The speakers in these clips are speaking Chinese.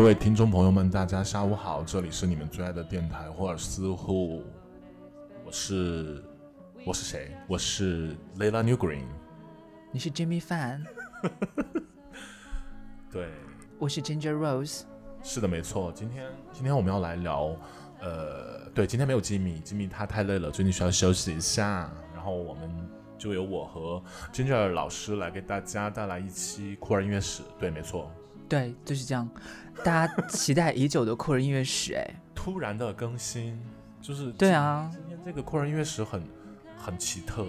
各位听众朋友们，大家下午好，这里是你们最爱的电台霍尔斯户，我是我是谁？我是 Layla New Green，你是 Jimmy Fan，对，我是 Ginger Rose，是的，没错。今天今天我们要来聊，呃，对，今天没有吉米，吉米他太累了，最近需要休息一下，然后我们就由我和 Ginger 老师来给大家带来一期酷儿音乐史。对，没错，对，就是这样，大家期待已久的酷儿音乐史，哎，突然的更新，就是对啊，今天这个酷儿音乐史很很奇特，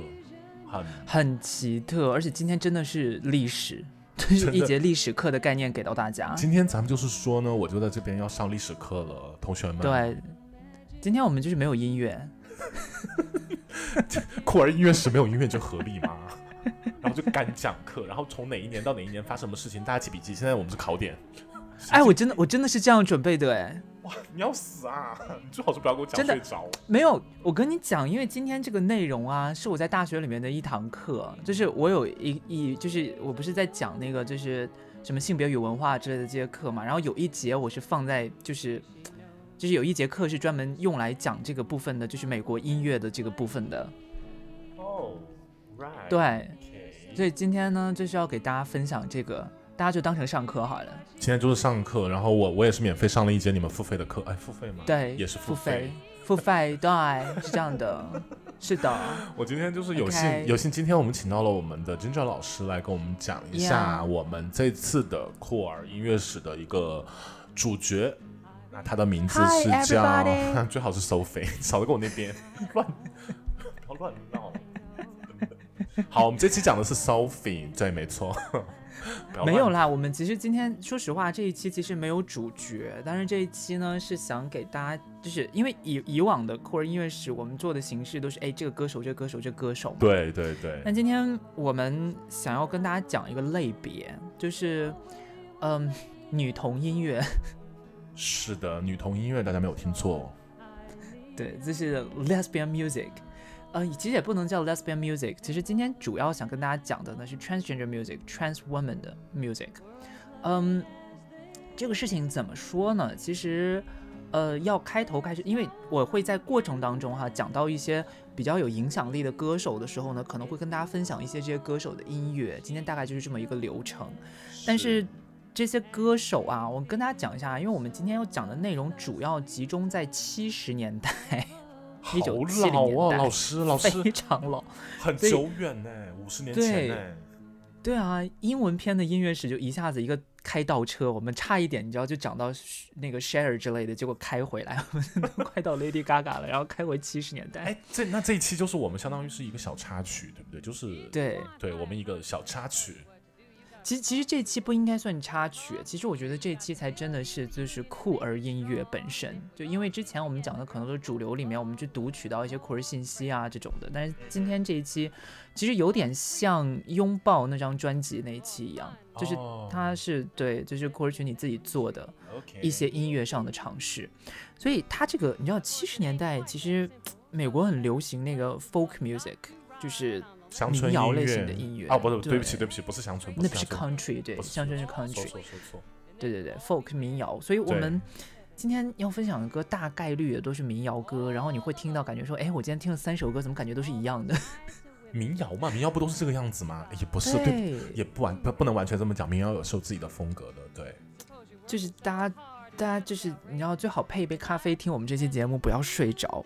很很奇特，而且今天真的是历史，就是一节历史课的概念给到大家。今天咱们就是说呢，我就在这边要上历史课了，同学们。对，今天我们就是没有音乐，酷儿音乐史没有音乐就合理吗？然后就干讲课，然后从哪一年到哪一年发生什么事情，大家记笔记。现在我们是考点。哎，我真的我真的是这样准备的，哎，哇，你要死啊！你 最好是不要给我讲睡着。没有，我跟你讲，因为今天这个内容啊，是我在大学里面的一堂课，就是我有一一，就是我不是在讲那个就是什么性别与文化之类的这些课嘛，然后有一节我是放在就是就是有一节课是专门用来讲这个部分的，就是美国音乐的这个部分的，哦对，所以今天呢就是要给大家分享这个，大家就当成上课好了，今天就是上课，然后我我也是免费上了一节你们付费的课，哎，付费吗？对，也是付费。，付费，对，是这样的，是的。我今天就是有幸有幸，今天我们请到了我们的 Ginger 老师来跟我们讲一下我们这次的酷儿音乐史的一个主角。那他的名字是叫 最好是 Sophie，少在跟我那边 乱，不要乱闹。好，我们这期讲的是 Sophie，对，没错。没有啦，我们其实今天说实话，这一期其实没有主角，但是这一期呢是想给大家，就是因为以以往的酷儿音乐史，我们做的形式都是哎这个歌手这个歌手这个歌手嘛。对对对那，今天我们想要跟大家讲一个类别，就是嗯女童音乐，是的，女童音乐大家没有听错，对，这是 lesbian music。呃，其实也不能叫 lesbian music。其实今天主要想跟大家讲的呢是 transgender music，trans woman 的 music。嗯，这个事情怎么说呢？其实，呃，要开头开始，因为我会在过程当中哈讲到一些比较有影响力的歌手的时候呢，可能会跟大家分享一些这些歌手的音乐。今天大概就是这么一个流程。但是这些歌手啊，我跟大家讲一下，因为我们今天要讲的内容主要集中在七十年代，好1970老哦，年代老师老师非常老。很久远呢，五十年前对呢。对啊，英文片的音乐史就一下子一个开倒车，我们差一点你知道就讲到那个 Share 之类的，结果开回来，我们都快到 Lady Gaga 了，然后开回七十年代。哎，这那这一期就是我们相当于是一个小插曲，对不对？就是对，对我们一个小插曲。其实其实这期不应该算插曲，其实我觉得这期才真的是就是酷儿音乐本身，就因为之前我们讲的可能都是主流里面我们去读取到一些酷儿信息啊这种的，但是今天这一期其实有点像拥抱那张专辑那一期一样，就是哦。它是对，就是酷儿群你自己做的一些音乐上的尝试，所以它这个你知道七十年代其实美国很流行那个 folk music，就是乡村民谣类音乐型的音乐哦，不是，对不起，对不起，不是乡村，那不是 country，对，乡村是 country，说说错。对对对，folk 民谣，所以我们今天要分享的歌大概率也都是民谣歌，然后你会听到感觉说，哎，我今天听了三首歌，怎么感觉都是一样的？民谣嘛，民谣不都是这个样子吗？也不是，对，对，也不完不不能完全这么讲，民谣有是有自己的风格的，对。就是大家。大家就是你要，最好配一杯咖啡听我们这期节目，不要睡着。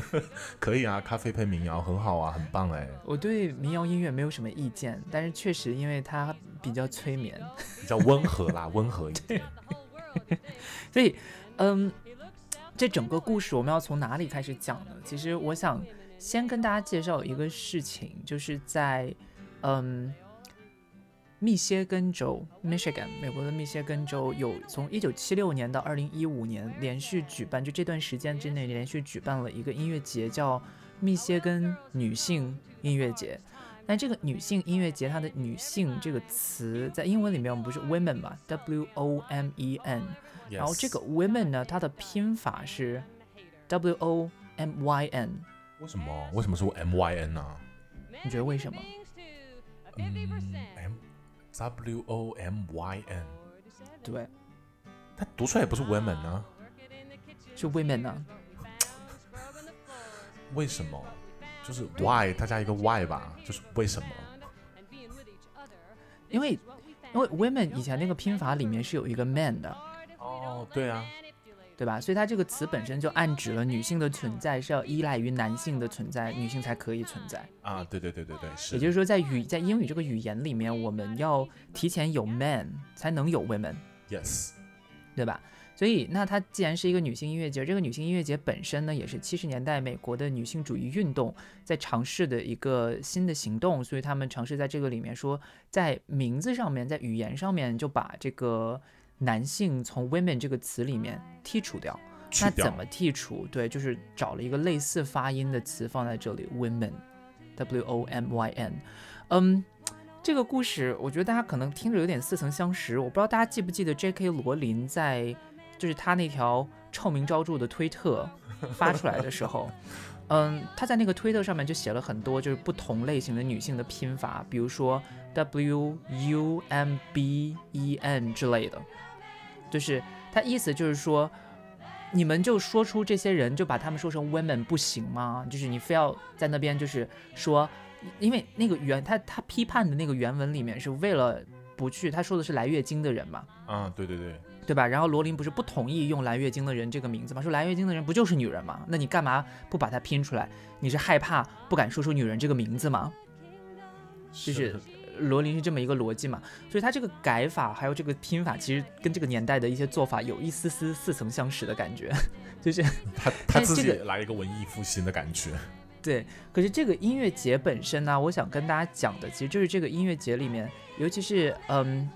可以啊，咖啡配民谣很好啊，很棒哎，我对民谣音乐没有什么意见，但是确实因为它比较催眠，比较温和啦，温和一点。所以，嗯，这整个故事我们要从哪里开始讲呢？其实我想先跟大家介绍一个事情，就是在嗯密歇根州 （Michigan） 美国的密歇根州有从一九七六年到二零一五年连续举办，就这段时间之内连续举办了一个音乐节，叫密歇根女性音乐节。那这个女性音乐节，它的“女性”这个词在英文里面我们不是 women 嘛，W O M E N，然后这个 women 呢，它的拼法是 W O M Y N，为什么为什么是我 M Y N 呢、你觉得为什么？嗯，M W O M Y N，对，它读出来也不是 women 呢？是 women 呢？为什么？就是 why，它加一个 why 吧，就是为什么？因为因为 women 以前那个拼法里面是有一个 man 的。哦，对啊。对吧？所以它这个词本身就暗指了女性的存在是要依赖于男性的存在，女性才可以存在啊！对对对对对，是。也就是说，在语在英语这个语言里面，我们要提前有 man 才能有 women，yes，对吧？所以那它既然是一个女性音乐节，这个女性音乐节本身呢，也是七十年代美国的女性主义运动在尝试的一个新的行动，所以他们尝试在这个里面说，在名字上面，在语言上面就把这个。男性从 women 这个词里面剔除掉，那怎么剔除？对，就是找了一个类似发音的词放在这里，women，w o m y n。嗯，这个故事我觉得大家可能听着有点似曾相识，我不知道大家记不记得 J.K. 罗琳在就是他那条臭名昭著的推特发出来的时候，嗯，他在那个推特上面就写了很多就是不同类型的女性的拼法，比如说 w u m b e n 之类的。就是他意思就是说，你们就说出这些人，就把他们说成 women 不行吗？就是你非要在那边就是说，因为那个原他他批判的那个原文里面是为了不去，他说的是来月经的人嘛。啊，对对对，对吧？然后罗琳不是不同意用来月经的人这个名字吗？说来月经的人不就是女人吗？那你干嘛不把它拼出来？你是害怕不敢说出女人这个名字吗？就是。罗琳是这么一个逻辑嘛，所以他这个改法还有这个拼法，其实跟这个年代的一些做法有一丝丝似曾相识的感觉，就是他他自己来一个文艺复兴的感觉。对，可是这个音乐节本身呢，我想跟大家讲的，其实就是这个音乐节里面，尤其是嗯，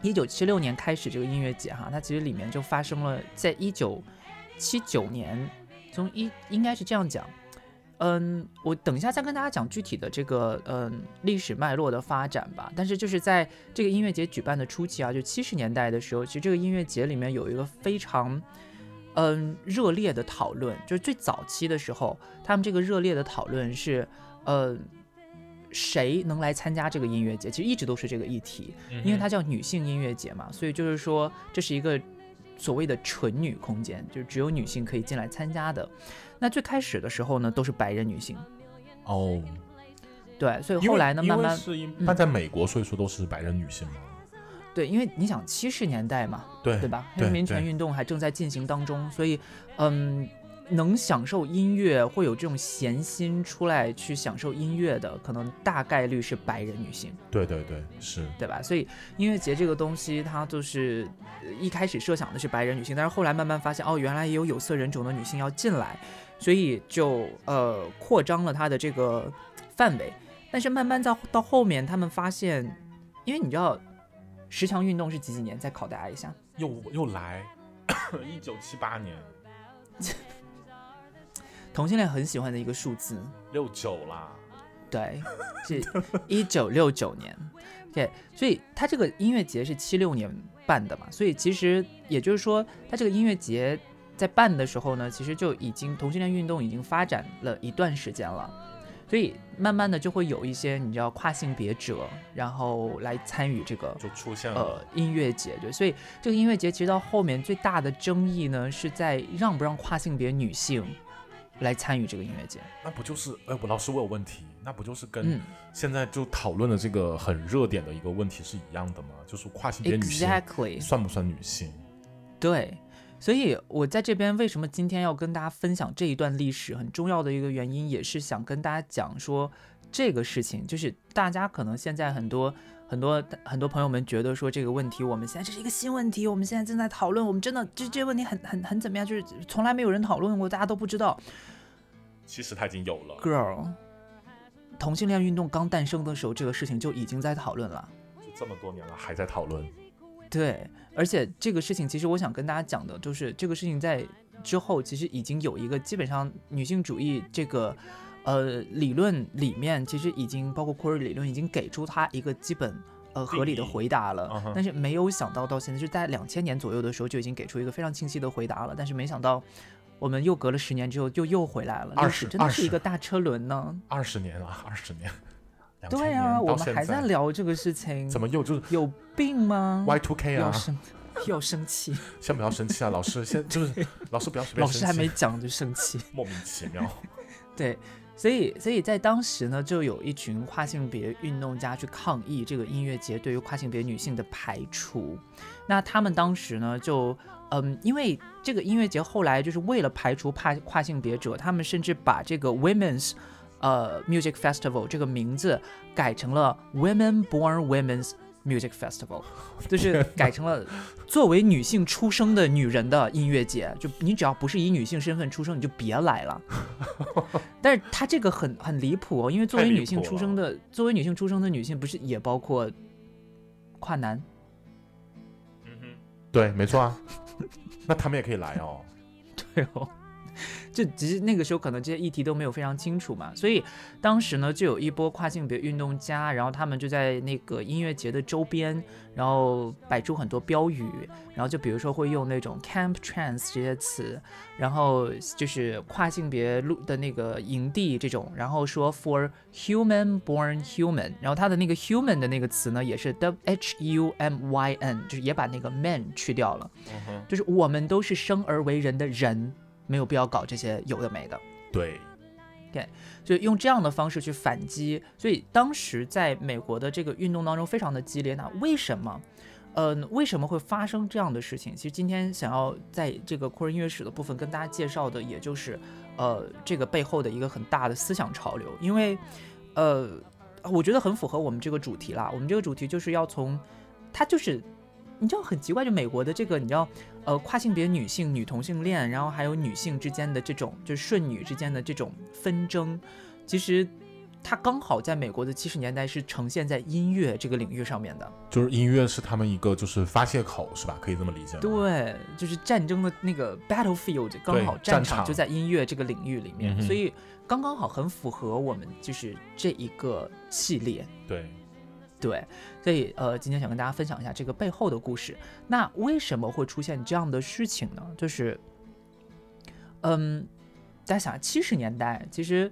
一九七六年开始这个音乐节哈，它其实里面就发生了，在一九七九年，从一应该是这样讲。嗯，我等一下再跟大家讲具体的这个嗯历史脉络的发展吧。但是就是在这个音乐节举办的初期啊，就七十年代的时候，其实这个音乐节里面有一个非常嗯热烈的讨论，就是最早期的时候，他们这个热烈的讨论是，呃，谁能来参加这个音乐节？其实一直都是这个议题，因为它叫女性音乐节嘛，所以就是说这是一个所谓的纯女空间，就是只有女性可以进来参加的。那最开始的时候呢，都是白人女性，哦，对，所以后来呢，慢慢是因那在美国，所以说都是白人女性嘛？对，因为你想七十年代嘛，对对吧？黑人民权运动还正在进行当中，所以嗯。能享受音乐，会有这种闲心出来去享受音乐的，可能大概率是白人女性。对对对，是对吧？所以音乐节这个东西，它就是一开始设想的是白人女性，但是后来慢慢发现，哦，原来也有有色人种的女性要进来，所以就呃扩张了它的这个范围。但是慢慢到到后面，他们发现，因为你知道十强运动是几几年？再考大家一下，又又来，一九七八年。同性恋很喜欢的一个数字，六九啦，对，是 一九六九年，OK，所以他这个音乐节是七六年办的嘛，所以其实也就是说，他这个音乐节在办的时候呢，其实就已经同性恋运动已经发展了一段时间了，所以慢慢的就会有一些你知道跨性别者，然后来参与这个就出现了。呃音乐节，对，所以这个音乐节其实到后面最大的争议呢，是在让不让跨性别女性。来参与这个音乐节，那不就是哎，我老师我有问题，那不就是跟现在就讨论的这个很热点的一个问题是一样的吗？就是跨性别女性算不算女性？对，所以我在这边为什么今天要跟大家分享这一段历史，很重要的一个原因，也是想跟大家讲说这个事情，就是大家可能现在很多很多很多朋友们觉得说这个问题，我们现在这是一个新问题，我们现在正在讨论，我们真的这这个问题很很很怎么样？就是从来没有人讨论过，大家都不知道。其实他已经有了，girl，同性恋运动刚诞生的时候，这个事情就已经在讨论了，就这么多年了还在讨论。对，而且这个事情其实我想跟大家讲的，就是这个事情在之后其实已经有一个基本上女性主义这个呃理论里面，其实已经包括库尔理论已经给出它一个基本呃合理的回答了，但是没有想到到现在就在两千年左右的时候就已经给出一个非常清晰的回答了，但是没想到。我们又隔了十年之后，就又回来了。二十真的是一个大车轮呢。二十年了，二十年。对啊，我们还在聊这个事情。怎么又就是有病吗？Y two K 啊？要生气，先不要生气啊，老师，先就是 老师不要随便老师还没讲就生气，莫名其妙。对，所以所以在当时呢，就有一群跨性别运动家去抗议这个音乐节对于跨性别女性的排除。那他们当时呢，就嗯，因为这个音乐节后来就是为了排除跨跨性别者，他们甚至把这个 Women's 呃 Music Festival 这个名字改成了 Women Born Women's Music Festival，就是改成了作为女性出生的女人的音乐节。就你只要不是以女性身份出生，你就别来了。但是他这个很很离谱哦，因为作为女性出生的，作为女性出生的女性，不是也包括跨男？嗯哼，对，没错啊。那他们也可以来哦。对哦。就其实那个时候可能这些议题都没有非常清楚嘛，所以当时呢就有一波跨性别运动家，然后他们就在那个音乐节的周边，然后摆出很多标语，然后就比如说会用那种 camp trans 这些词，然后就是跨性别路的那个营地这种，然后说 for human born human，然后他的那个 human 的那个词呢也是 the h u m y n，就是也把那个 man 去掉了，就是我们都是生而为人的人。没有必要搞这些有的没的，对，对，就用这样的方式去反击，所以当时在美国的这个运动当中非常的激烈。那为什么，嗯，为什么会发生这样的事情？其实今天想要在这个酷人音乐史的部分跟大家介绍的，也就是，呃，这个背后的一个很大的思想潮流。因为，呃，我觉得很符合我们这个主题啦。我们这个主题就是要从，它就是。你知道很奇怪，就美国的这个，你知道，呃，跨性别女性、女同性恋，然后还有女性之间的这种，就是顺女之间的这种纷争，其实它刚好在美国的七十年代是呈现在音乐这个领域上面的，就是音乐是他们一个就是发泄口，是吧？可以这么理解。对，就是战争的那个 battlefield，刚好战场就在音乐这个领域里面，所以刚刚好很符合我们就是这一个系列。对。对，所以呃，今天想跟大家分享一下这个背后的故事。那为什么会出现这样的事情呢？就是，嗯，大家想，七十年代其实，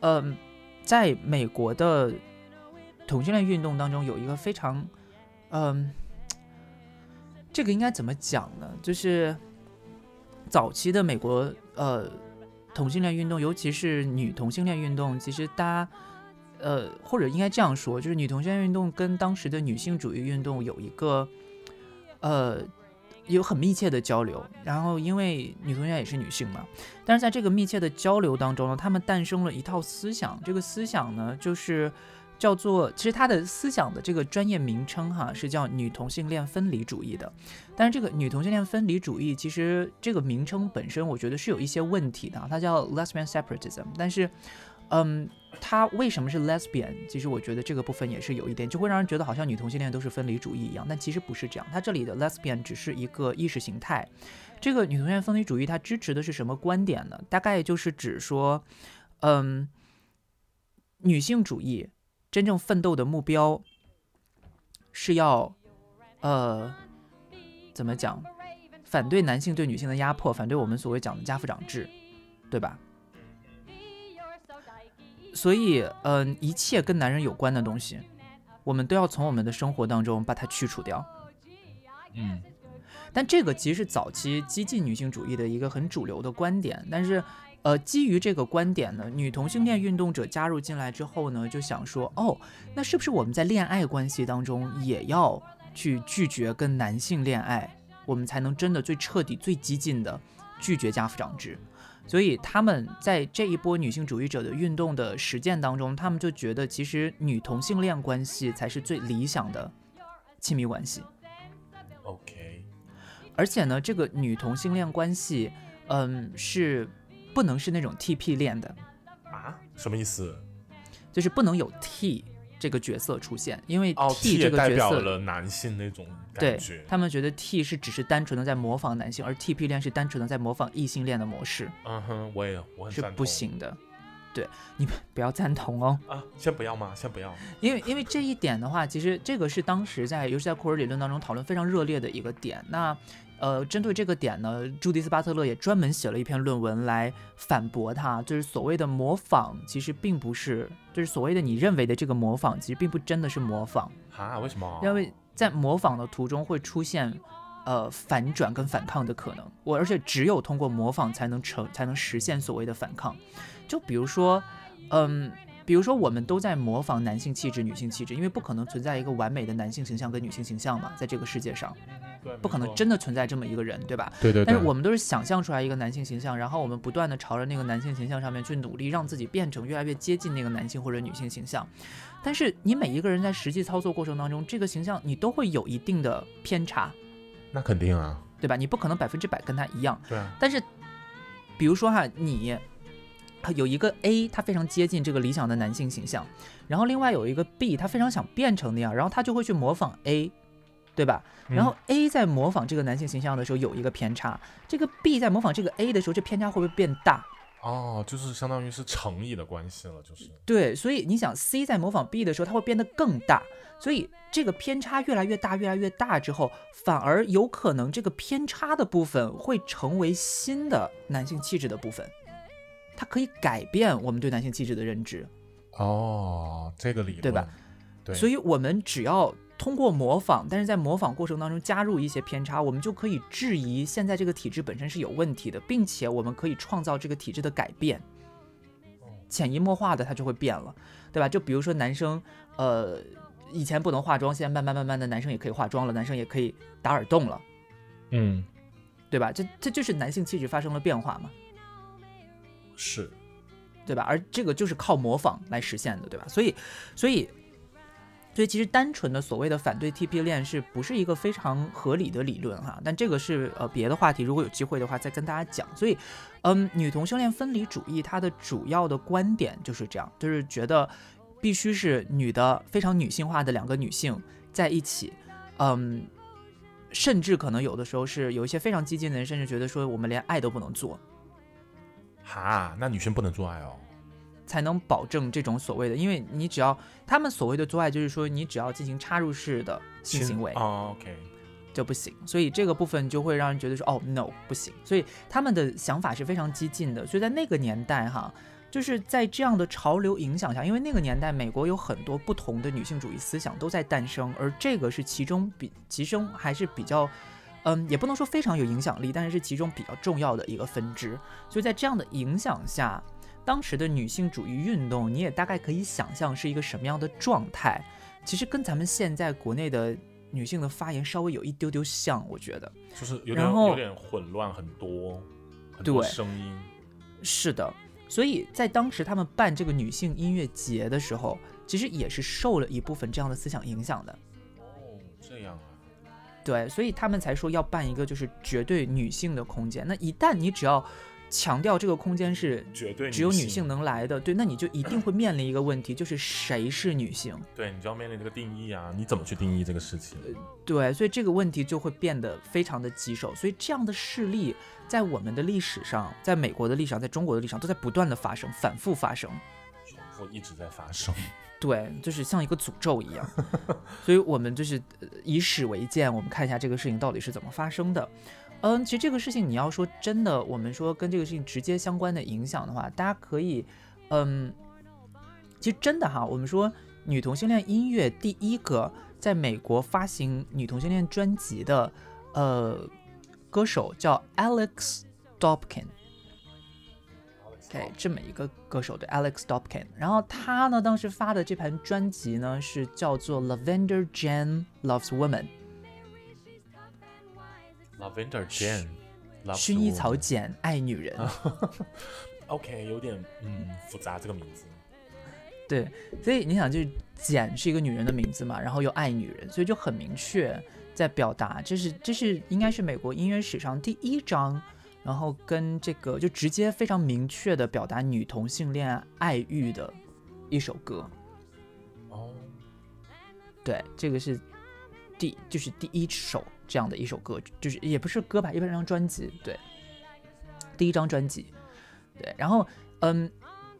嗯，在美国的同性恋运动当中，有一个非常，嗯，这个应该怎么讲呢？就是早期的美国呃同性恋运动，尤其是女同性恋运动，其实大家。呃，或者应该这样说，就是女同性恋运动跟当时的女性主义运动有一个，呃，有很密切的交流。然后，因为女同性恋也是女性嘛，但是在这个密切的交流当中呢，他们诞生了一套思想。这个思想呢，就是叫做，其实它的思想的这个专业名称哈，是叫女同性恋分离主义的。但是这个女同性恋分离主义，其实这个名称本身，我觉得是有一些问题的。它叫 lesbian separatism，但是。嗯，他为什么是 lesbian？其实我觉得这个部分也是有一点，就会让人觉得好像女同性恋都是分离主义一样，但其实不是这样。他这里的 lesbian 只是一个意识形态。这个女同性恋分离主义，它支持的是什么观点呢？大概就是指说，嗯，女性主义真正奋斗的目标是要，呃，怎么讲？反对男性对女性的压迫，反对我们所谓讲的家父长制，对吧？所以，嗯，一切跟男人有关的东西，我们都要从我们的生活当中把它去除掉。嗯，但这个其实是早期激进女性主义的一个很主流的观点。但是，呃，基于这个观点呢，女同性恋运动者加入进来之后呢，就想说，哦，那是不是我们在恋爱关系当中也要去拒绝跟男性恋爱，我们才能真的最彻底、最激进的拒绝家父长制？所以他们在这一波女性主义者的运动的实践当中，他们就觉得其实女同性恋关系才是最理想的亲密关系。OK，而且呢，这个女同性恋关系，嗯，是不能是那种 TP 恋的啊？什么意思？就是不能有 T。这个角色出现，因为 T 这个角色代表了男性那种感觉，他们觉得 T 是只是单纯的在模仿男性，而 TP 恋是单纯的在模仿异性恋的模式。嗯哼，我也我很是不行的，对你们不要赞同哦。啊，先不要吗？先不要。因为因为这一点的话，其实这个是当时在尤其在库尔理论当中讨论非常热烈的一个点。那呃，针对这个点呢，朱迪斯巴特勒也专门写了一篇论文来反驳他，就是所谓的模仿，其实并不是，就是所谓的你认为的这个模仿，其实并不真的是模仿啊？为什么？因为在模仿的途中会出现，呃反转跟反抗的可能。我而且只有通过模仿才能成才能实现所谓的反抗。就比如说，嗯。比如说，我们都在模仿男性气质、女性气质，因为不可能存在一个完美的男性形象跟女性形象嘛，在这个世界上，不可能真的存在这么一个人，对吧？对对。但是我们都是想象出来一个男性形象，然后我们不断的朝着那个男性形象上面去努力，让自己变成越来越接近那个男性或者女性形象。但是你每一个人在实际操作过程当中，这个形象你都会有一定的偏差。那肯定啊，对吧？你不可能百分之百跟他一样。对。但是，比如说哈，你。有一个 A，他非常接近这个理想的男性形象，然后另外有一个 B，他非常想变成那样，然后他就会去模仿 A，对吧？然后 A 在模仿这个男性形象的时候有一个偏差，这个 B 在模仿这个 A 的时候，这偏差会不会变大？哦，就是相当于是乘以的关系了，就是。对，所以你想 C 在模仿 B 的时候，它会变得更大，所以这个偏差越来越大，越来越大之后，反而有可能这个偏差的部分会成为新的男性气质的部分。它可以改变我们对男性气质的认知，哦，这个理论对吧？对，所以我们只要通过模仿，但是在模仿过程当中加入一些偏差，我们就可以质疑现在这个体制本身是有问题的，并且我们可以创造这个体制的改变，潜移默化的它就会变了，对吧？就比如说男生，呃，以前不能化妆，现在慢慢慢慢的男生也可以化妆了，男生也可以打耳洞了，嗯，对吧？这这就是男性气质发生了变化嘛。是，对吧？而这个就是靠模仿来实现的，对吧？所以，所以，所以其实单纯的所谓的反对 TP 恋是不是一个非常合理的理论哈？但这个是呃别的话题，如果有机会的话再跟大家讲。所以，嗯，女同性恋分离主义它的主要的观点就是这样，就是觉得必须是女的非常女性化的两个女性在一起，嗯，甚至可能有的时候是有一些非常激进的人，甚至觉得说我们连爱都不能做。哈，那女生不能做爱哦，才能保证这种所谓的，因为你只要他们所谓的做爱，就是说你只要进行插入式的性行为，OK，就不行。所以这个部分就会让人觉得说，哦，no，不行。所以他们的想法是非常激进的。所以在那个年代，哈，就是在这样的潮流影响下，因为那个年代美国有很多不同的女性主义思想都在诞生，而这个是其中比其中还是比较。嗯，也不能说非常有影响力，但是是其中比较重要的一个分支。所以在这样的影响下，当时的女性主义运动，你也大概可以想象是一个什么样的状态。其实跟咱们现在国内的女性的发言稍微有一丢丢像，我觉得就是有点有点混乱，很多很多声音。是的，所以在当时他们办这个女性音乐节的时候，其实也是受了一部分这样的思想影响的。哦，这样啊。对，所以他们才说要办一个就是绝对女性的空间。那一旦你只要强调这个空间是绝对只有女性能来的，对，那你就一定会面临一个问题，就是谁是女性？对，你就要面临这个定义啊，你怎么去定义这个事情？对，所以这个问题就会变得非常的棘手。所以这样的事例在我们的历史上，在美国的历史上，在中国的历史上都在不断的发生，反复发生，重复一直在发生。对，就是像一个诅咒一样，所以我们就是以史为鉴，我们看一下这个事情到底是怎么发生的。嗯，其实这个事情你要说真的，我们说跟这个事情直接相关的影响的话，大家可以，嗯，其实真的哈，我们说女同性恋音乐第一个在美国发行女同性恋专辑的，呃，歌手叫 Alex Dobkin。OK，这么一个歌手对 Alex Dobkin，然后他呢当时发的这盘专辑呢是叫做 Lavender Jane Loves Women。Lavender Jane，薰衣草简爱女人。OK，有点嗯复杂这个名字。对，所以你想，就是简是一个女人的名字嘛，然后又爱女人，所以就很明确在表达，这是这是应该是美国音乐史上第一张。然后跟这个就直接非常明确的表达女同性恋爱欲的一首歌，哦，对，这个是第就是第一首这样的一首歌，就是也不是歌吧，一般张专辑，对，第一张专辑，对，然后嗯，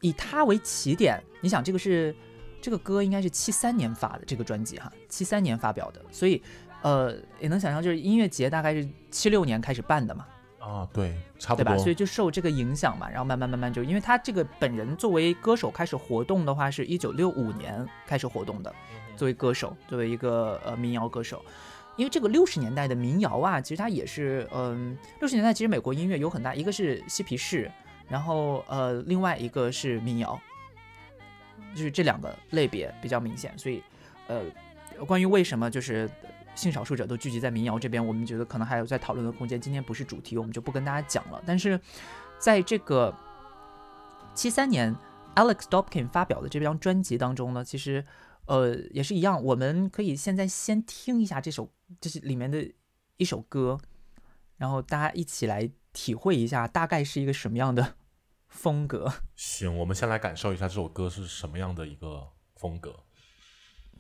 以它为起点，你想这个是这个歌应该是七三年发的这个专辑哈，七三年发表的，所以呃也能想象就是音乐节大概是七六年开始办的嘛。啊，对，差不多，对吧？所以就受这个影响嘛，然后慢慢慢慢就，因为他这个本人作为歌手开始活动的话，是一九六五年开始活动的，作为歌手，作为一个呃民谣歌手，因为这个六十年代的民谣啊，其实它也是，嗯，六十年代其实美国音乐有很大，一个是嬉皮士，然后呃，另外一个是民谣，就是这两个类别比较明显。所以，呃，关于为什么就是性少数者都聚集在民谣这边，我们觉得可能还有在讨论的空间。今天不是主题，我们就不跟大家讲了。但是，在这个七三年 Alex Dobkin 发表的这张专辑当中呢，其实。呃，也是一样，我们可以现在先听一下这首，就是里面的一首歌，然后大家一起来体会一下，大概是一个什么样的风格。行，我们先来感受一下这首歌是什么样的一个风格。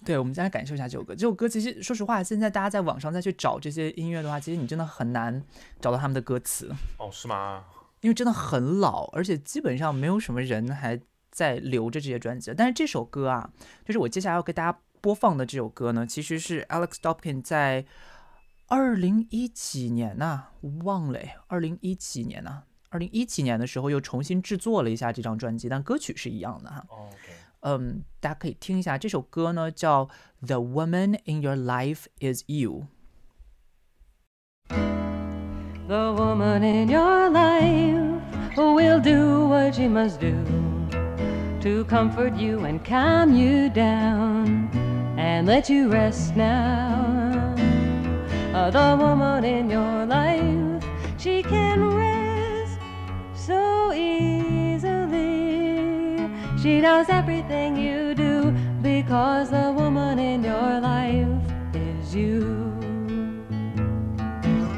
对，我们先来感受一下这首歌。这首歌其实，说实话，现在大家在网上再去找这些音乐的话，其实你真的很难找到他们的歌词。哦，是吗？因为真的很老，而且基本上没有什么人还。在留着这些专辑，但是这首歌啊，就是我接下来要给大家播放的这首歌呢，其实是 Alex Dopkin 在二零一几年呐，忘了，二零一几年呐，二零一几年的时候又重新制作了一下这张专辑，但歌曲是一样的哈。嗯，大家可以听一下这首歌呢，叫 The Woman in Your Life Is You。The woman in your life will do what she must do. To comfort you and calm you down and let you rest now. The woman in your life, she can rest so easily. She knows everything you do because the woman in your life is you.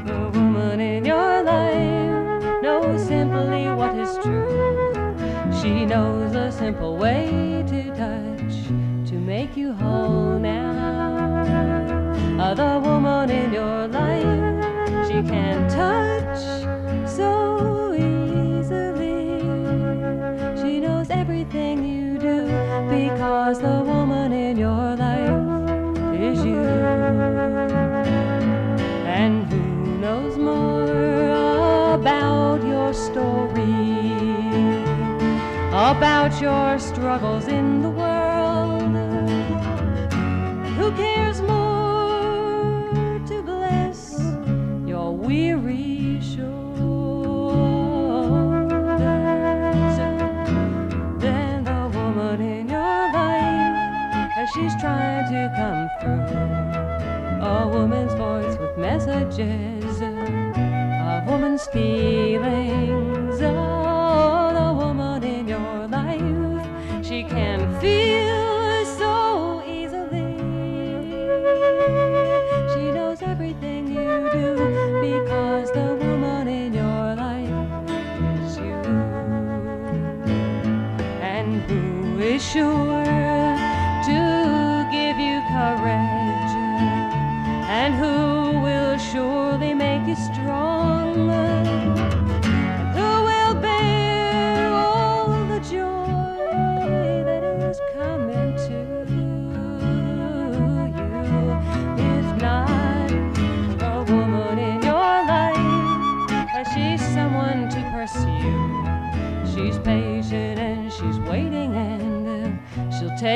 The woman in your life knows simply what is true. She knows simple way to touch to make you whole now. Other woman in your life, she can touch so easily. She knows everything you do because the about your struggles in the world. Who cares more to bless your weary shoulders than the woman in your life as she's trying to come through? A woman's voice with messages of woman's feelings.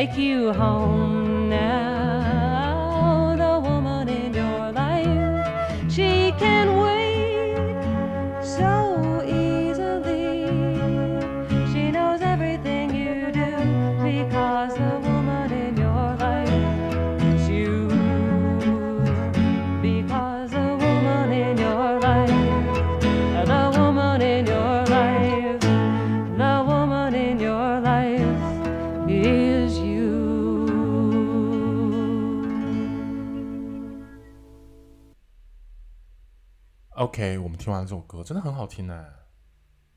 Take you home OK，我们听完了这首歌，真的很好听呢。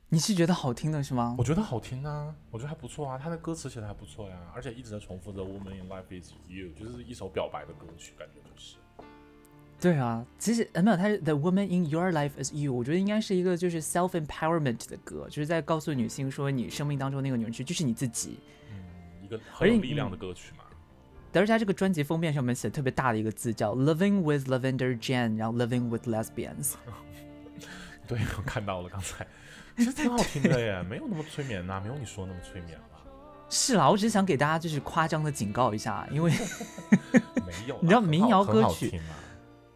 你是觉得好听的是吗？我觉得好听啊，我觉得还不错啊，他的歌词写的还不错呀，而且一直在重复着 “Woman in life is you”，就是一首表白的歌曲，感觉就是。对啊，其实没有，他是 “The woman in your life is you”，我觉得应该是一个就是 self empowerment 的歌，就是在告诉女性说，你生命当中那个女人就是你自己。嗯，一个很有力量的歌曲嘛。德尔加这个专辑封面上面写特别大的一个字叫 “Living with Lavender Jane”，然后 “Living with Lesbians”。对，我看到了刚才，其实挺好听的耶，没有那么催眠呐，没有你说那么催眠吧？是啦，我只是想给大家就是夸张的警告一下，因为 没有，你知道民谣歌曲，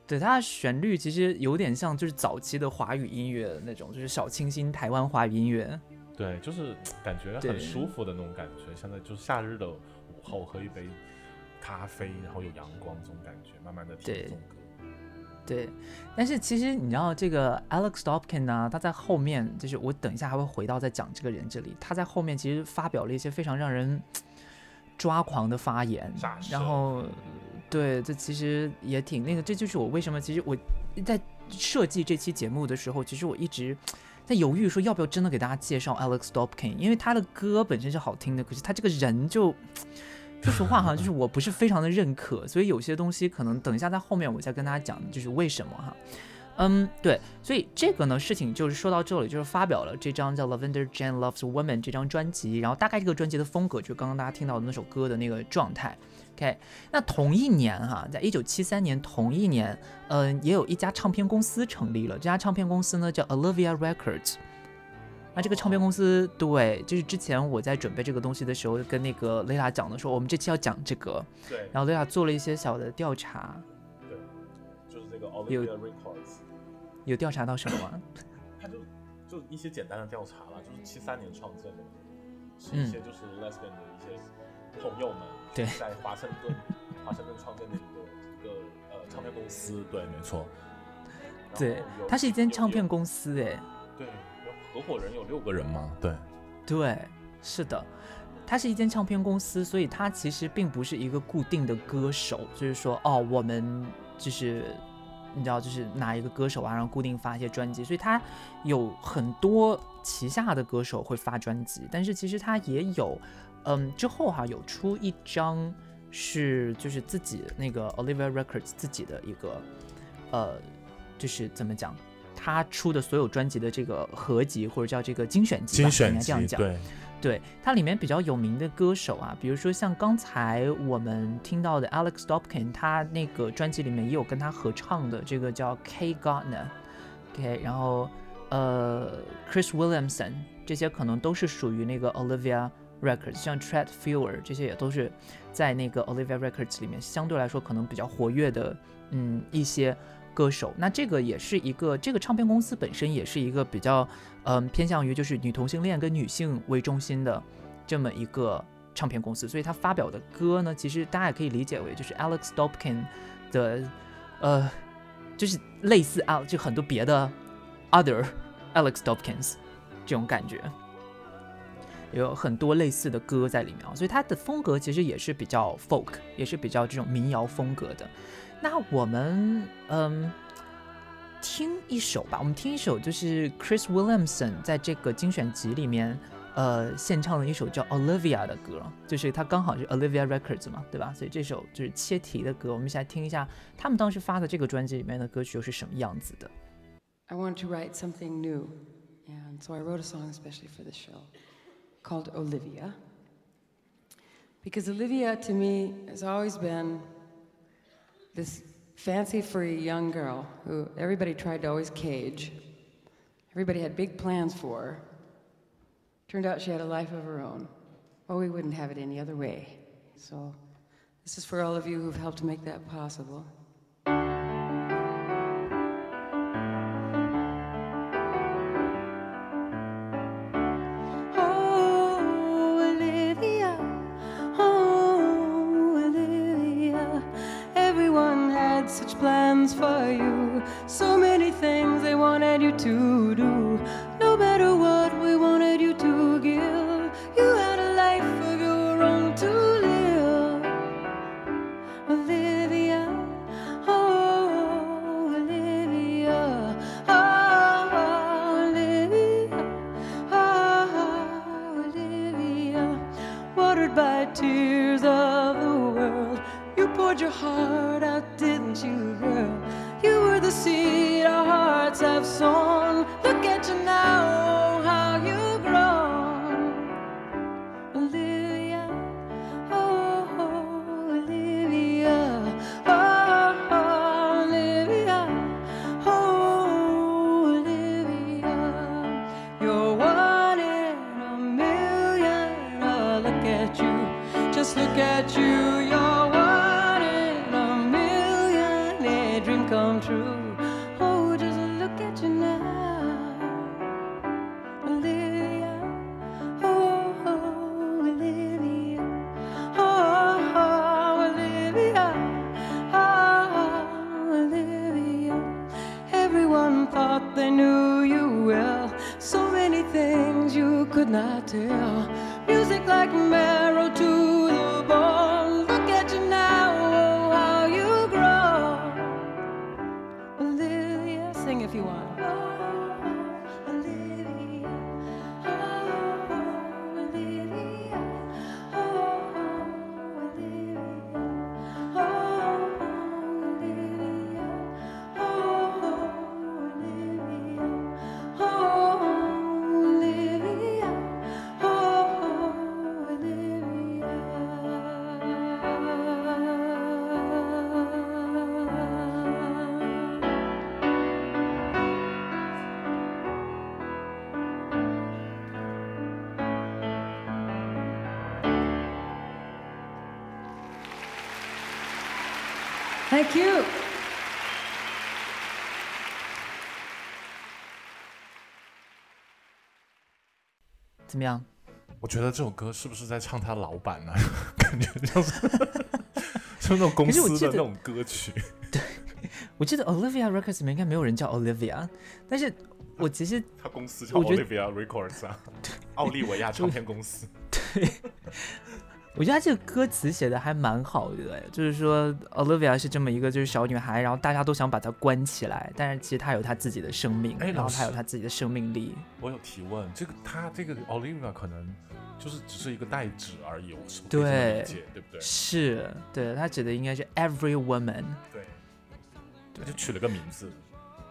对它的旋律其实有点像就是早期的华语音乐那种，就是小清新台湾华语音乐。对，就是感觉很舒服的那种感觉。现在就是夏日的午后，喝一杯咖啡，然后有阳光这种感觉，慢慢的听这种歌。对，但是其实你知道这个 Alex Dopkin 呢，他在后面就是我等一下还会回到再讲这个人这里，他在后面其实发表了一些非常让人 抓狂的发言，然后对，这其实也挺那个，这就是我为什么其实我在设计这期节目的时候，其实我一直在犹豫说要不要真的给大家介绍 Alex Dopkin，因为他的歌本身是好听的，可是他这个人就。说实话哈，就是我不是非常的认可，所以有些东西可能等一下在后面我再跟大家讲，就是为什么哈。嗯，对，所以这个呢事情就是说到这里，就是发表了这张叫 Lavender Jane Loves Women 这张专辑，然后大概这个专辑的风格就是刚刚大家听到的那首歌的那个状态。OK，那同一年哈，在一九七三年同一年，嗯，也有一家唱片公司成立了，这家唱片公司呢叫 Olivia Records。那这个唱片公司，对，就是之前我在准备这个东西的时候，跟那个雷拉讲的说，我们这期要讲这个，对，然后雷拉做了一些小的调查，对，就是这个 Olivia Records，有调查到什么吗？他就就一些简单的调查了，就是七三年创建的，是一些就是 Lesbian 的一些朋友们，对，在华盛顿，华盛顿创建的一个一个呃唱片公司，对，没错，对，它是一间唱片公司，哎，对。合伙人有六个人吗？对，对，是的，它是一间唱片公司，所以它其实并不是一个固定的歌手，就是说，哦，我们就是你知道，就是哪一个歌手啊，然后固定发一些专辑，所以它有很多旗下的歌手会发专辑，但是其实它也有，嗯，之后哈有出一张是就是自己那个 Olivia Records 自己的一个，呃，就是怎么讲？他出的所有专辑的这个合集，或者叫这个精选集，精选集，这样讲，对，对，它里面比较有名的歌手啊，比如说像刚才我们听到的 Alex Dopkin，他那个专辑里面也有跟他合唱的这个叫 K Gardner，OK，然后呃 Chris Williamson 这些可能都是属于那个 Olivia Records，像 Tread Fewer 这些也都是在那个 Olivia Records 里面相对来说可能比较活跃的，嗯，一些。歌手，那这个也是一个，这个唱片公司本身也是一个比较，嗯，偏向于就是女同性恋跟女性为中心的这么一个唱片公司，所以他发表的歌呢，其实大家也可以理解为就是 Alex Dobkin 的，呃，就是类似啊，就很多别的 other Alex Dobkins 这种感觉，有很多类似的歌在里面啊，所以他的风格其实也是比较 folk，也是比较这种民谣风格的。那我们嗯听一首吧，我们听一首就是 Chris Williamson 在这个精选集里面呃献唱的一首叫 Olivia 的歌，就是他刚好是 Olivia Records 嘛，对吧？所以这首就是切题的歌，我们一起来听一下他们当时发的这个专辑里面的歌曲又是什么样子的。I want to write something new, and so I wrote a song especially for the show called Olivia, because Olivia to me has always been this fancy free young girl who everybody tried to always cage. Everybody had big plans for. Turned out she had a life of her own. Well, we wouldn't have it any other way. So, this is for all of you who've helped make that possible. Thank you. 怎么样？我觉得这首歌是不是在唱他老板呢、感觉像是，就那种公司的那种歌曲。对我记得 Olivia Records 里面应该没有人叫 Olivia，但是我其实 他公司叫 Olivia Records 啊，奥利维亚唱片公司。我觉得他这个歌词写的还蛮好的，就是说 Olivia 是这么一个就是小女孩，然后大家都想把她关起来，但是其实她有她自己的生命，然后她有她自己的生命力。我有提问，这个她这个 Olivia 可能就是只是一个代指而已，我是不这么对理解，对不对？是，对，她指的应该是 every woman。对，他就取了个名字。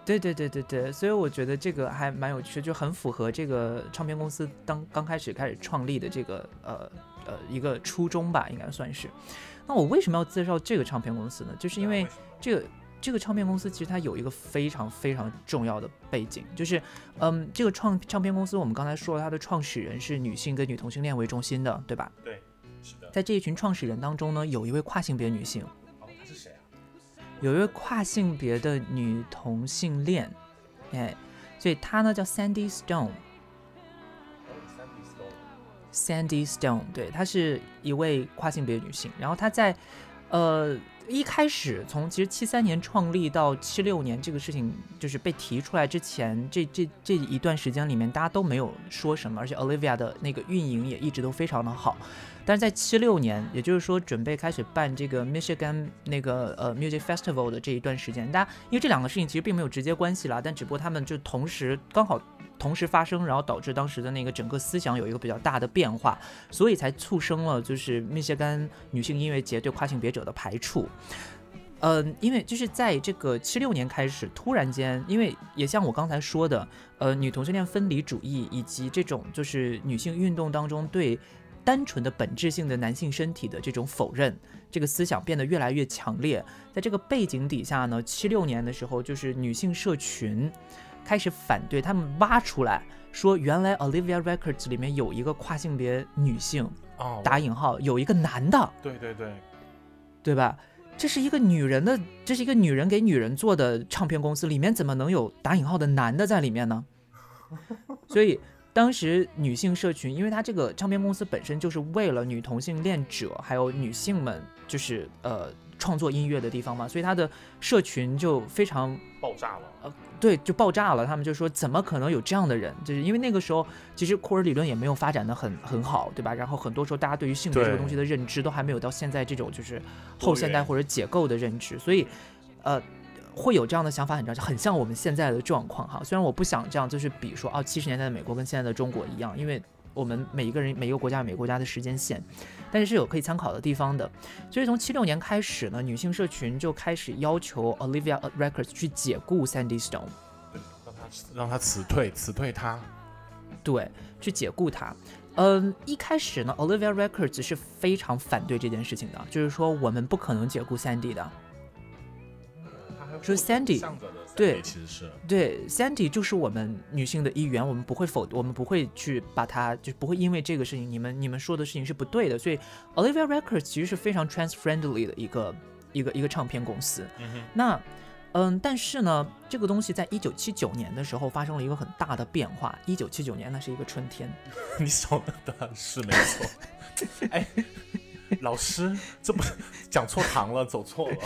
对对对对对，所以我觉得这个还蛮有趣，就很符合这个唱片公司当刚开始开始创立的这个呃呃一个初衷吧，应该算是。那我为什么要介绍这个唱片公司呢？就是因为这个这个唱片公司其实它有一个非常非常重要的背景，就是嗯，这个创唱片公司我们刚才说了，它的创始人是女性跟女同性恋为中心的，对吧？对，是的。在这一群创始人当中呢，有一位跨性别女性，哦，她是谁啊？有一位跨性别的女同性恋，哎，所以她呢叫 Sandy Stone。Sandy Stone，对，她是一位跨性别女性。然后她在，呃，一开始从其实七三年创立到七六年这个事情就是被提出来之前，这这这一段时间里面，大家都没有说什么，而且 Olivia 的那个运营也一直都非常的好。但是在七六年，也就是说准备开始办这个 Michigan 那个呃 Music Festival 的这一段时间，大家因为这两个事情其实并没有直接关系啦，但只不过他们就同时刚好同时发生，然后导致当时的那个整个思想有一个比较大的变化，所以才促生了就是密歇根女性音乐节对跨性别者的排除。嗯，因为就是在这个七六年开始，突然间，因为也像我刚才说的，呃，女同性恋分离主义以及这种就是女性运动当中对单纯的本质性的男性身体的这种否认，这个思想变得越来越强烈。在这个背景底下呢，七六年的时候，就是女性社群开始反对，他们挖出来说，原来 Olivia Records 里面有一个跨性别女性，哦，打引号，有一个男的，对对对，对吧？这是一个女人的，这是一个女人给女人做的唱片公司，里面怎么能有打引号的男的在里面呢？所以当时女性社群，因为它这个唱片公司本身就是为了女同性恋者还有女性们，就是呃创作音乐的地方嘛，所以他的社群就非常爆炸了。呃对，就爆炸了。他们就说，怎么可能有这样的人？就是因为那个时候，其实库尔理论也没有发展的很很好，对吧？然后很多时候，大家对于性别这个东西的认知都还没有到现在这种就是后现代或者解构的认知，所以，呃，会有这样的想法很正常，很像我们现在的状况哈。虽然我不想这样，就是比说，哦，七十年代的美国跟现在的中国一样，因为我们每一个人每一个国家有每个国家的时间线，但是是有可以参考的地方的。所以从七六年开始呢，女性社群就开始要求 Olivia Records 去解雇 Sandy Stone。对，让他让他辞退，辞退他。对，去解雇他。嗯，一开始呢，Olivia Records 是非常反对这件事情的，就是说我们不可能解雇 Sandy 的。说 Sandy 对其实是对，Sandy 就是我们女性的一员，我们不会否，我们不会去把它，就不会因为这个事情，你们你们说的事情是不对的。所以 Olivia Records 其实是非常 trans friendly 的一个一个一个唱片公司。嗯，那，嗯，但是呢，这个东西在一九七九年的时候发生了一个很大的变化。一九七九年那是一个春天。你说的是没错。哎，老师，这不讲错堂了，走错了。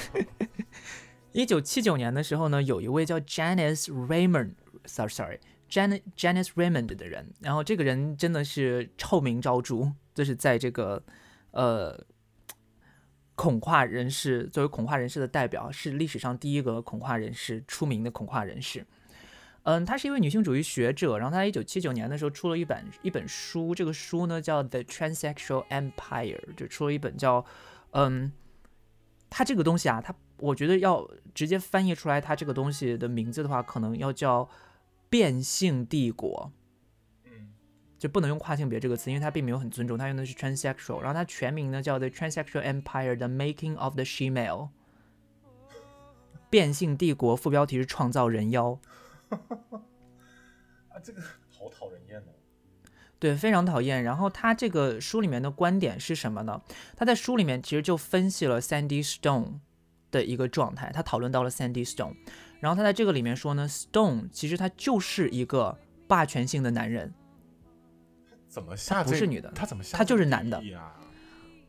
一九七九年的时候呢，有一位叫 Janice Raymond，sorry sorry Jan Janice Raymond 的人，然后这个人真的是臭名昭著，就是在这个呃恐跨人士作为恐跨人士的代表，是历史上第一个恐跨人士出名的恐跨人士。嗯，他是一位女性主义学者，然后他一九七九年的时候出了一本一本书，这个书呢叫《The Transsexual Empire》，就出了一本叫嗯，他这个东西啊，他我觉得要直接翻译出来，它这个东西的名字的话，可能要叫变性帝国，嗯，就不能用跨性别这个词，因为它并没有很尊重，它用的是 transsexual，然后它全名呢叫 The Transsexual Empire: The Making of the She-Male，变性帝国，副标题是创造人妖。啊，这个好讨人厌哦。对，非常讨厌。然后他这个书里面的观点是什么呢？他在书里面其实就分析了 Sandy Stone 的一个状态，他讨论到了 Sandy Stone。然后他在这个里面说呢，Stone 其实他就是一个霸权性的男人。怎么下？不是女的，他怎么下？他就是男的。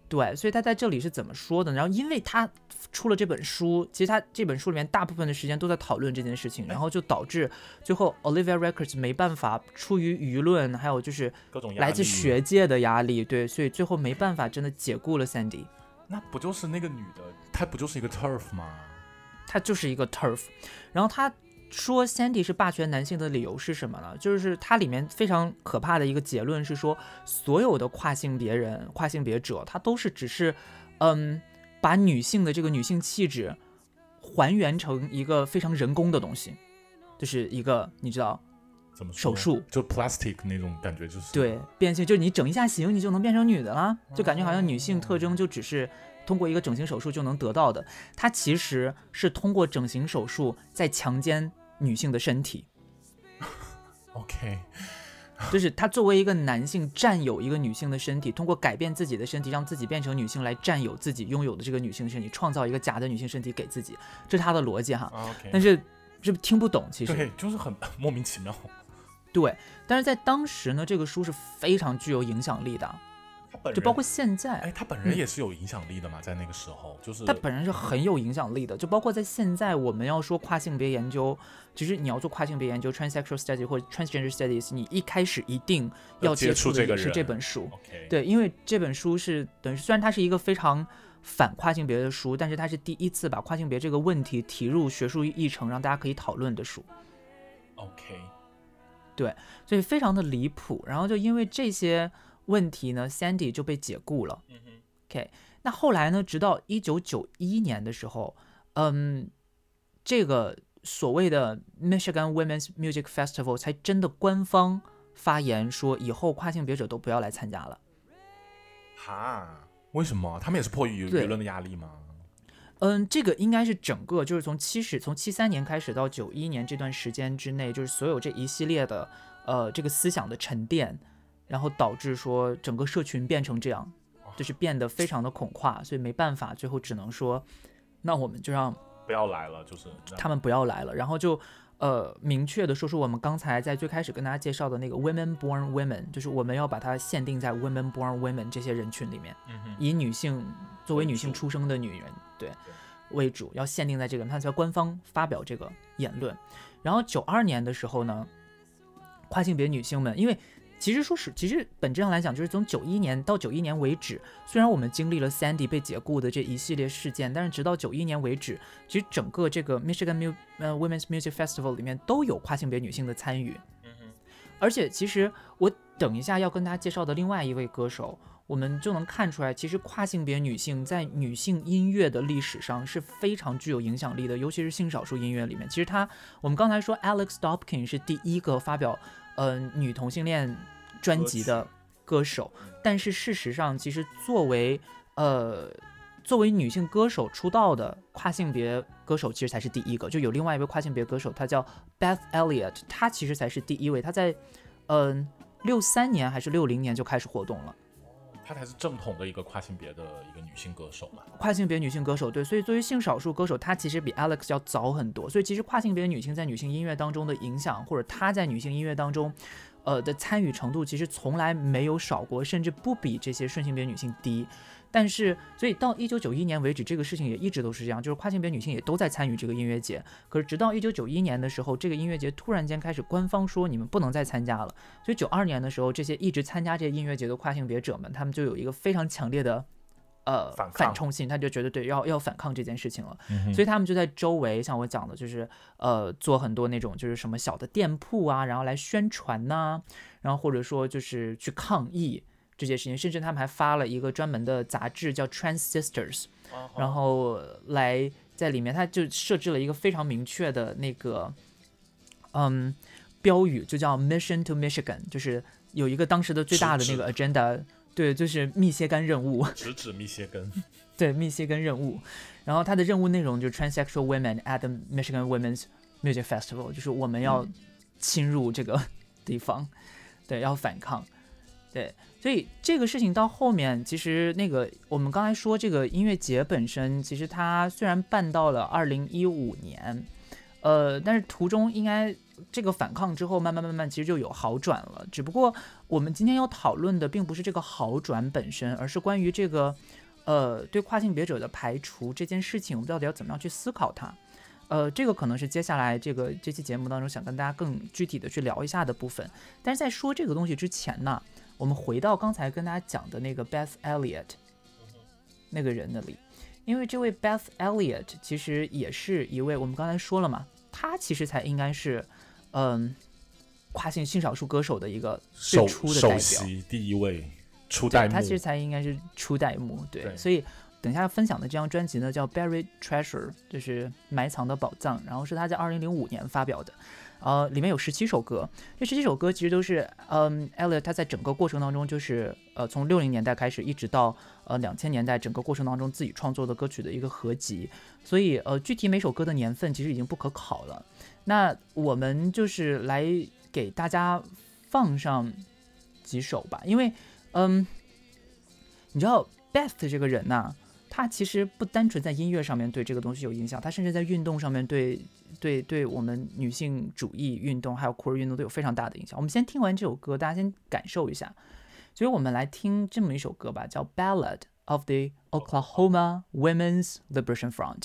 对，所以他在这里是怎么说的？然后，因为他出了这本书，其实他这本书里面大部分的时间都在讨论这件事情，然后就导致最后 Olivia Records 没办法，出于舆论还有就是来自学界的压力，对，所以最后没办法真的解雇了 Sandy。那不就是那个女的？她不就是一个 turf 吗？她就是一个 turf，然后她。说 Sandy 是霸权男性的理由是什么呢？就是它里面非常可怕的一个结论是说，所有的跨性别人、跨性别者，他都是只是，嗯，把女性的这个女性气质还原成一个非常人工的东西，就是一个你知道怎么手术就 plastic 那种感觉，就是对变性，就是你整一下形，你就能变成女的了，就感觉好像女性特征就只是。通过一个整形手术就能得到的，它其实是通过整形手术在强奸女性的身体。OK，就是他作为一个男性占有一个女性的身体，通过改变自己的身体，让自己变成女性来占有自己拥有的这个女性身体，创造一个假的女性身体给自己，这是他的逻辑哈。OK，但是是不是听不懂？其实对，就是很 莫名其妙。对，但是在当时呢，这个书是非常具有影响力的。就包括现在，哎，他本人也是有影响力的嘛，在那个时候，就是他本人是很有影响力的。就包括在现在，我们要说跨性别研究，其实你要做跨性别研究 （transsexual studies） 或者 transgender studies，你一开始一定要接触的是这本书。对，因为这本书是等于虽然它是一个非常反跨性别的书，但是它是第一次把跨性别这个问题提入学术议程，让大家可以讨论的书。OK，对，所以非常的离谱。然后就因为这些。问题呢？Sandy 就被解雇了。嗯哼 OK，那后来呢？直到一九九一年的时候，嗯，这个所谓的 Michigan Women's Music Festival 才真的官方发言说，以后跨性别者都不要来参加了。哈？为什么？他们也是迫于舆论的压力吗？嗯，这个应该是整个就是从七十从七三年开始到九一年这段时间之内，就是所有这一系列的呃这个思想的沉淀。然后导致说整个社群变成这样，就是变得非常的恐跨，所以没办法，最后只能说，那我们就让不要来了，就是他们不要来了，然后就呃明确的说出我们刚才在最开始跟大家介绍的那个 women born women，就是我们要把它限定在 women born women 这些人群里面，以女性作为女性出生的女人对为主，要限定在这个，他才官方发表这个言论。然后九二年的时候呢，跨性别女性们因为。其实说是，其实本质上来讲，就是从九一年到九一年为止，虽然我们经历了 Sandy 被解雇的这一系列事件，但是直到九一年为止，其实整个这个 Michigan Mu 呃 Women's Music Festival 里面都有跨性别女性的参与。嗯哼。而且其实我等一下要跟大家介绍的另外一位歌手，我们就能看出来，其实跨性别女性在女性音乐的历史上是非常具有影响力的，尤其是性少数音乐里面。其实她，我们刚才说 Alex Dobkin 是第一个发表。嗯，女同性恋专辑的歌手，但是事实上，其实作为呃作为女性歌手出道的跨性别歌手，其实才是第一个。就有另外一位跨性别歌手，她叫 Beth Elliott，她其实才是第一位。她在嗯六三年还是六零年就开始活动了。她才是正统的一个跨性别的一个女性歌手嘛？跨性别女性歌手，对，所以作为性少数歌手，她其实比 Alex 要早很多。所以其实跨性别女性在女性音乐当中的影响，或者她在女性音乐当中，呃的参与程度其实从来没有少过，甚至不比这些顺性别女性低。但是，所以到一九九一年为止，这个事情也一直都是这样，就是跨性别女性也都在参与这个音乐节。可是，直到一九九一年的时候，这个音乐节突然间开始官方说你们不能再参加了。所以九二年的时候，这些一直参加这些音乐节的跨性别者们，他们就有一个非常强烈的呃反反冲性，他就觉得对要要反抗这件事情了。嗯所以他们就在周围，像我讲的，就是呃，做很多那种就是什么小的店铺啊，然后来宣传呐、然后或者说就是去抗议这些事情，甚至他们还发了一个专门的杂志叫《Trans Sisters》，然后来在里面，他就设置了一个非常明确的那个嗯标语，就叫 Mission to Michigan，就是有一个当时的最大的那个 agenda，对，就是密歇根任务。直指密歇根，对密歇根任务，然后他的任务内容就是 transsexual women at the Michigan Women's Music Festival，就是我们要侵入这个地方，对，要反抗，对，所以这个事情到后面，其实那个我们刚才说这个音乐节本身，其实它虽然办到了二零一五年，呃，但是途中应该这个反抗之后，慢慢慢慢其实就有好转了，只不过我们今天要讨论的并不是这个好转本身，而是关于这个。呃，对跨性别者的排除这件事情，我们到底要怎么样去思考它？呃，这个可能是接下来这个这期节目当中想跟大家更具体的去聊一下的部分。但是在说这个东西之前呢，我们回到刚才跟大家讲的那个 Beth Elliott 那个人那里，因为这位 Beth Elliott 其实也是一位我们刚才说了嘛，她其实才应该是嗯、跨性性少数歌手的一个最初的代表。席第一位初代目，他其实才应该是初代目，对，对。所以等一下分享的这张专辑呢叫《Buried Treasure》，就是埋藏的宝藏，然后是他在二零零五年发表的，呃，里面有十七首歌，这十七首歌其实都是，嗯，Elliot 他在整个过程当中就是，呃，从六零年代开始一直到呃两千年代整个过程当中自己创作的歌曲的一个合集，所以呃具体每首歌的年份其实已经不可考了，那我们就是来给大家放上几首吧，因为。嗯，你知道 Beth 这个人呐、他其实不单纯在音乐上面对这个东西有影响，他甚至在运动上面对对对我们女性主义运动还有 queer 运动都有非常大的影响。我们先听完这首歌，大家先感受一下。所以我们来听这么一首歌吧，叫《Ballad of the Oklahoma Women's Liberation Front》。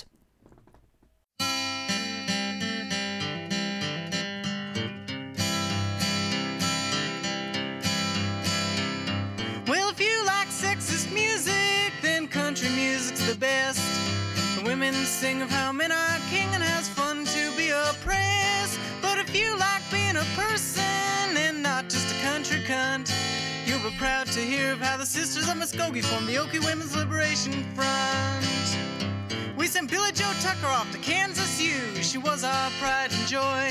Well, if you like sexist music, then country music's the best. The women sing of how men are king and has fun to but if you like being a person and not just a country cunt, you'll be proud to hear of how the sisters of Muskogee formed the Okie Women's Liberation Front. We sent Billy Joe Tucker off to Kansas U. She was our pride and joy.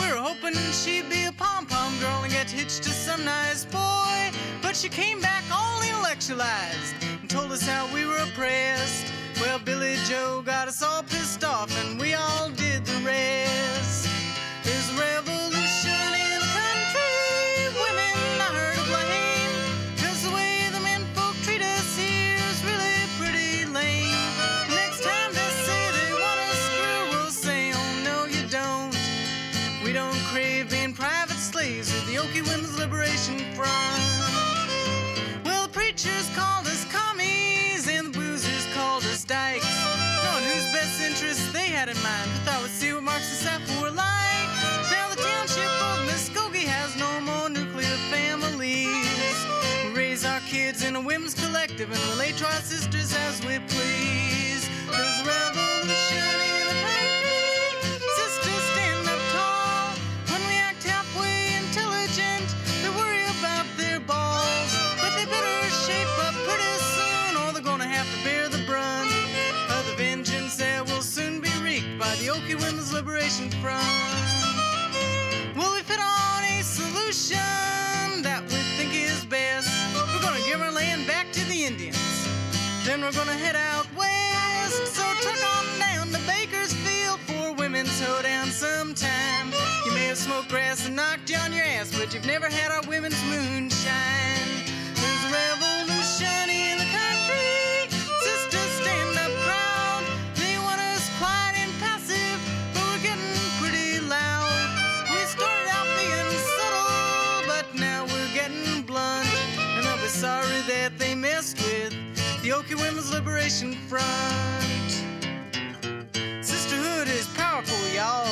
We were hoping she'd be a pom pom girl and get hitched to some nice boy. But she came back all intellectualized and told us how we were oppressed. Well, Billy Joe got us all pissed off and we all did the rest. Kids in a women's collective and relate to our sisters as we please. There's revolution in the country. Sisters stand up tall. When we act halfway intelligent, they worry about their balls. But they better shape up pretty soon, or they're gonna have to bear the brunt of the vengeance that will soon be wreaked by the Okie Women's Liberation Front. Then we're gonna head out west. So truck on down to Bakersfield for women's hoedown sometime. You may have smoked grass and knocked you on your ass, but you've never had our women's moonshine. Liberation Front. Sisterhood is powerful, y'all.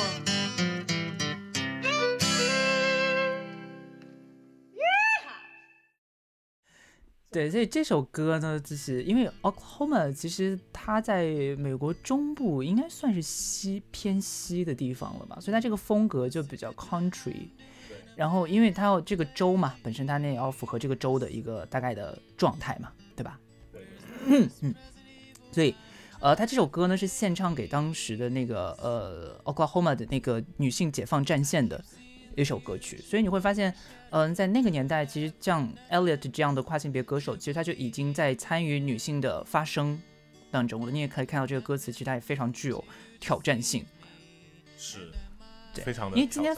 对，所以这首歌呢，就是因为 Oklahoma 其实它在美国中部应该算是西偏西的地方了吧，所以它这个风格就比较 country。然后因为它要这个州嘛，本身它那也要符合这个州的一个大概的状态嘛，嗯嗯。所以，呃，他这首歌呢是献唱给当时的那个呃 Oklahoma 的那个女性解放战线的一首歌曲。所以你会发现。嗯，在那个年代，其实像 Elliot 这样的跨性别歌手，其实他就已经在参与女性的发声当中了。你也可以看到这个歌词，其实它也非常具有挑战性。是，对，非常的。因为今天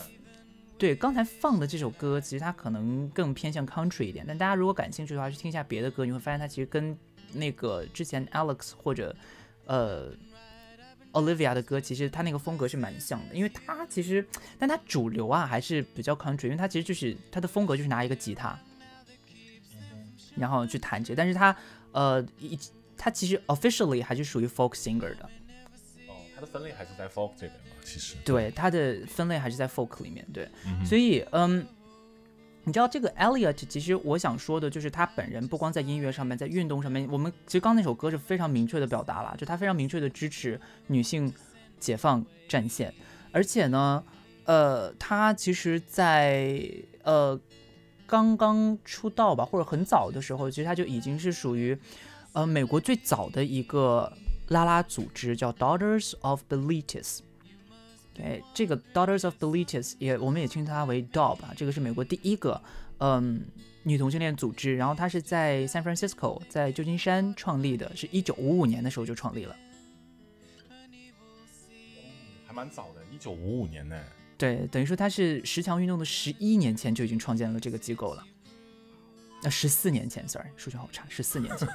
对刚才放的这首歌，其实它可能更偏向 country 一点。但大家如果感兴趣的话，去听一下别的歌，你会发现它其实跟那个之前 Alex 或者呃。Olivia 的歌其实他那个风格是蛮像的，因为他其实，但他主流啊还是比较 country，因为他其实就是他的风格就是拿一个吉他，然后去弹这，但是他呃一他其实 officially 还是属于 folk singer 的。哦，他的分类还是在 folk 这边嘛，其实。对，他的分类还是在 folk 里面，对，所以嗯。你知道这个 Elliot，其实我想说的就是他本人不光在音乐上面，在运动上面，我们其实刚那首歌是非常明确的表达了，就他非常明确的支持女性解放战线，而且呢，呃，他其实，在呃刚刚出道吧，或者很早的时候，其实他就已经是属于呃美国最早的一个拉拉组织，叫 Daughters of the Latest 对，这个 Daughters of the Leeches 也，我们也称它为 DOB 啊，这个是美国第一个嗯女同性恋组织，然后它是在 San Francisco，在旧金山创立的，是一九五五年的时候就创立了，还蛮早的，一九五五年呢。对，等于说它是十强运动的十一年前就已经创建了这个机构了，那十四年前，sorry，数学好差，十四年前，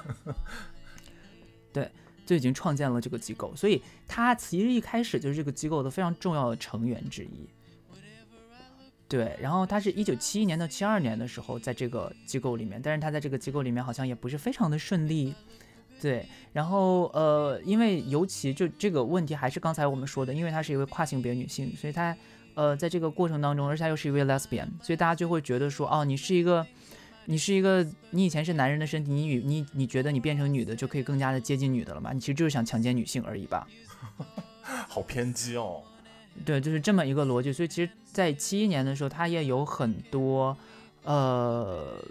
对。就已经创建了这个机构，所以他其实一开始就是这个机构的非常重要的成员之一。对，然后他是一九七一年到七二年的时候在这个机构里面，但是他在这个机构里面好像也不是非常的顺利。对，然后呃，因为尤其就这个问题还是刚才我们说的，因为她是一位跨性别女性，所以她呃在这个过程当中，而且她又是一位 lesbian，所以大家就会觉得说，哦，你是一个。你是一个，你以前是男人的身体，你女你你觉得你变成女的就可以更加的接近女的了吗？你其实就是想强奸女性而已吧？好偏激哦。对，就是这么一个逻辑。所以其实，在七一年的时候，他也有很多，呃，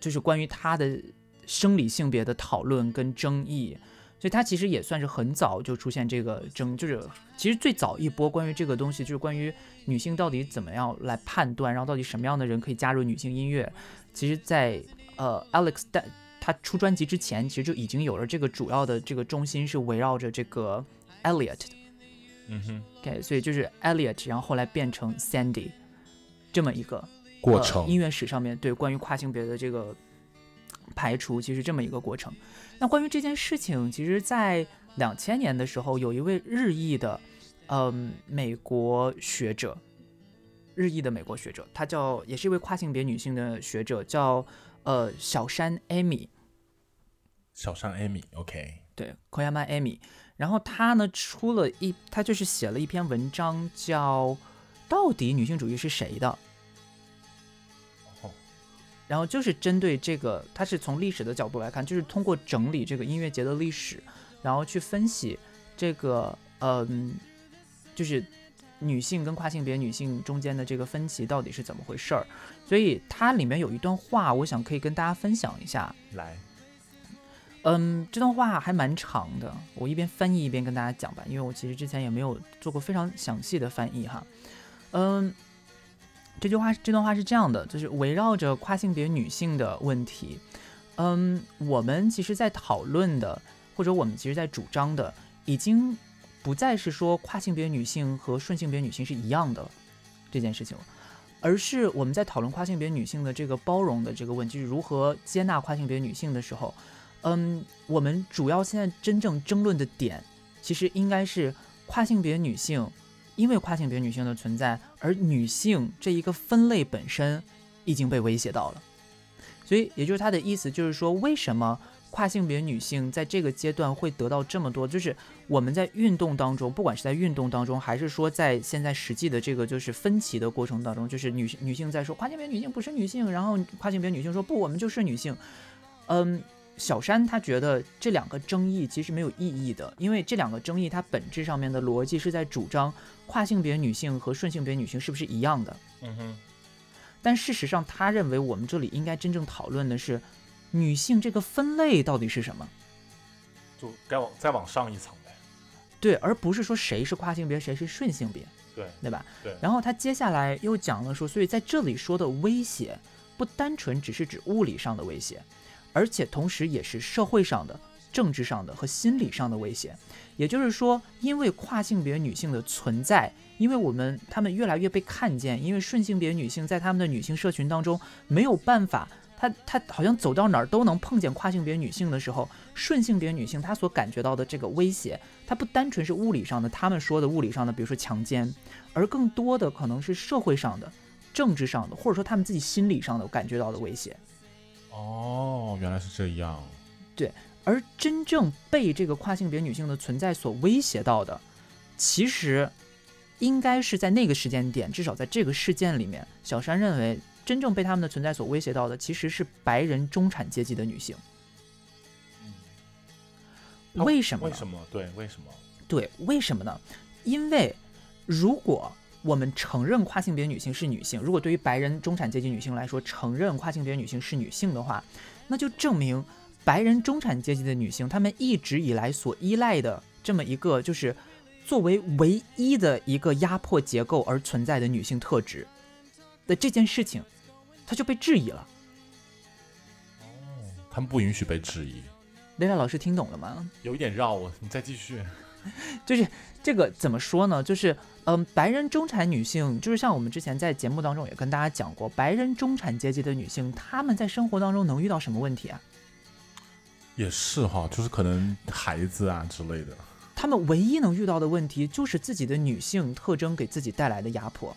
就是关于他的生理性别的讨论跟争议。所以他其实也算是很早就出现这个争，就是其实最早一波关于这个东西，就是关于女性到底怎么样来判断，然后到底什么样的人可以加入女性音乐。其实，在呃，Alex 在他出专辑之前，其实就已经有了这个主要的这个中心是围绕着这个 Elliot 的，嗯哼，OK，所以就是 Elliot，然后后来变成 Sandy 这么一个过程。音乐史上面对关于跨性别的这个排除，其实这么一个过程。那关于这件事情，其实，在两千年的时候，有一位日裔的，嗯，美国学者。日裔的美国学者，她叫，也是一位跨性别女性的学者，叫呃小山艾米。小山艾米，OK，对，Koyama 艾米。然后她呢出了一，她就是写了一篇文章，叫《到底女性主义是谁的》。然后就是针对这个，她是从历史的角度来看，就是通过整理这个音乐节的历史，然后去分析这个，嗯，就是。女性跟跨性别女性中间的这个分歧到底是怎么回事儿？所以它里面有一段话，我想可以跟大家分享一下。来，嗯，这段话还蛮长的，我一边翻译一边跟大家讲吧，因为我其实之前也没有做过非常详细的翻译哈。嗯，这句话这段话是这样的，就是围绕着跨性别女性的问题，嗯，我们其实在讨论的，或者我们其实在主张的，已经。不再是说跨性别女性和顺性别女性是一样的这件事情了，而是我们在讨论跨性别女性的这个包容的这个问题，如何接纳跨性别女性的时候，嗯，我们主要现在真正争论的点，其实应该是跨性别女性，因为跨性别女性的存在，而女性这一个分类本身已经被威胁到了。所以也就是他的意思就是说，为什么跨性别女性在这个阶段会得到这么多？就是我们在运动当中，不管是在运动当中，还是说在现在实际的这个就是分歧的过程当中，就是女女性在说跨性别女性不是女性，然后跨性别女性说不，我们就是女性。嗯，小山他觉得这两个争议其实没有意义的，因为这两个争议它本质上面的逻辑是在主张跨性别女性和顺性别女性是不是一样的。嗯哼，但事实上，他认为我们这里应该真正讨论的是女性这个分类到底是什么，就该往再往上一层呗。对，而不是说谁是跨性别，谁是顺性别，对对吧？对然后他接下来又讲了说，所以在这里说的威胁，不单纯只是指物理上的威胁，而且同时也是社会上的、政治上的和心理上的威胁。也就是说，因为跨性别女性的存在，因为我们她们越来越被看见，因为顺性别女性在她们的女性社群当中没有办法，她她好像走到哪儿都能碰见跨性别女性的时候，顺性别女性她所感觉到的这个威胁，它不单纯是物理上的，他们说的物理上的，比如说强奸，而更多的可能是社会上的、政治上的，或者说他们自己心理上的感觉到的威胁。哦，原来是这样。对而真正被这个跨性别女性的存在所威胁到的，其实应该是在那个时间点，至少在这个事件里面，小山认为真正被他们的存在所威胁到的，其实是白人中产阶级的女性。哦为什么呢？为什么？对，为什么？对，为什么呢？因为如果我们承认跨性别女性是女性，如果对于白人中产阶级女性来说，承认跨性别女性是女性的话，那就证明白人中产阶级的女性，她们一直以来所依赖的这么一个，就是作为唯一的一个压迫结构而存在的女性特质的这件事情，它就被质疑了。哦他们不允许被质疑，雷拉老师听懂了吗？有一点绕我，你再继续。就是这个怎么说呢？就是嗯，白人中产女性，就是像我们之前在节目当中也跟大家讲过，白人中产阶级的女性，她们在生活当中能遇到什么问题啊？也是哈，就是可能孩子啊之类的。她们唯一能遇到的问题，就是自己的女性特征给自己带来的压迫，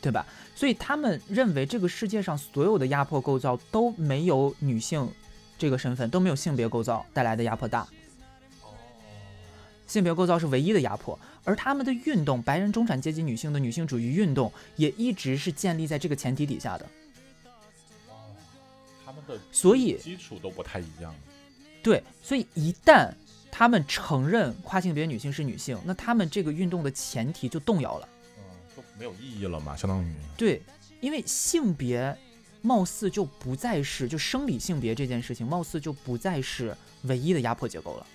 对吧？所以他们认为这个世界上所有的压迫构造都没有女性这个身份，都没有性别构造带来的压迫大。性别构造是唯一的压迫，而他们的运动，白人中产阶级女性的女性主义运动，也一直是建立在这个前提底下的。他们的所以基础都不太一样。对，所以一旦他们承认跨性别女性是女性，那他们这个运动的前提就动摇了。没有意义了嘛，相当于。对，因为性别貌似就不再是就生理性别这件事情，貌似就不再是唯一的压迫结构了。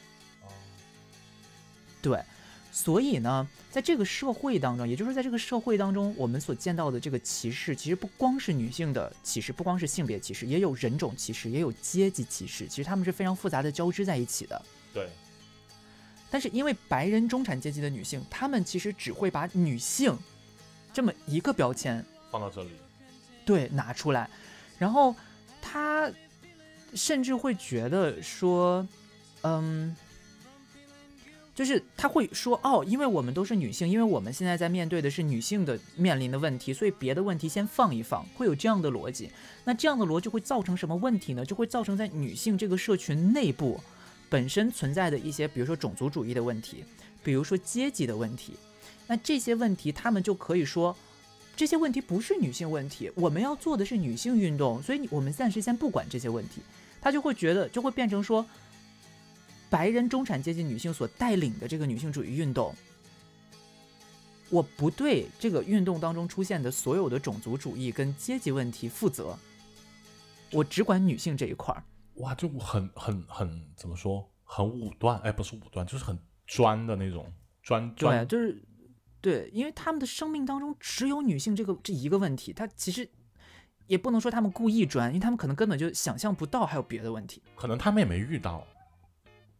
对，所以呢，在这个社会当中，也就是在这个社会当中，我们所见到的这个歧视，其实不光是女性的歧视，不光是性别歧视，也有人种歧视，也有阶级歧视，其实他们是非常复杂的交织在一起的。对，但是因为白人中产阶级的女性，她们其实只会把女性这么一个标签放到这里。对拿出来，然后他甚至会觉得说，嗯。就是他会说哦，因为我们都是女性，因为我们现在在面对的是女性的面临的问题，所以别的问题先放一放，会有这样的逻辑。那这样的逻辑会造成什么问题呢？就会造成在女性这个社群内部本身存在的一些，比如说种族主义的问题，比如说阶级的问题。那这些问题，他们就可以说，这些问题不是女性问题，我们要做的是女性运动，所以我们暂时先不管这些问题。他就会觉得，就会变成说。白人中产阶级女性所带领的这个女性主义运动，我不对这个运动当中出现的所有的种族主义跟阶级问题负责，我只管女性这一块儿。哇，就很很很怎么说，很武断，哎，不是武断，就是很专的那种专对，专。就是对，因为他们的生命当中只有女性这个这一个问题，他其实也不能说他们故意专，因为他们可能根本就想象不到还有别的问题，可能他们也没遇到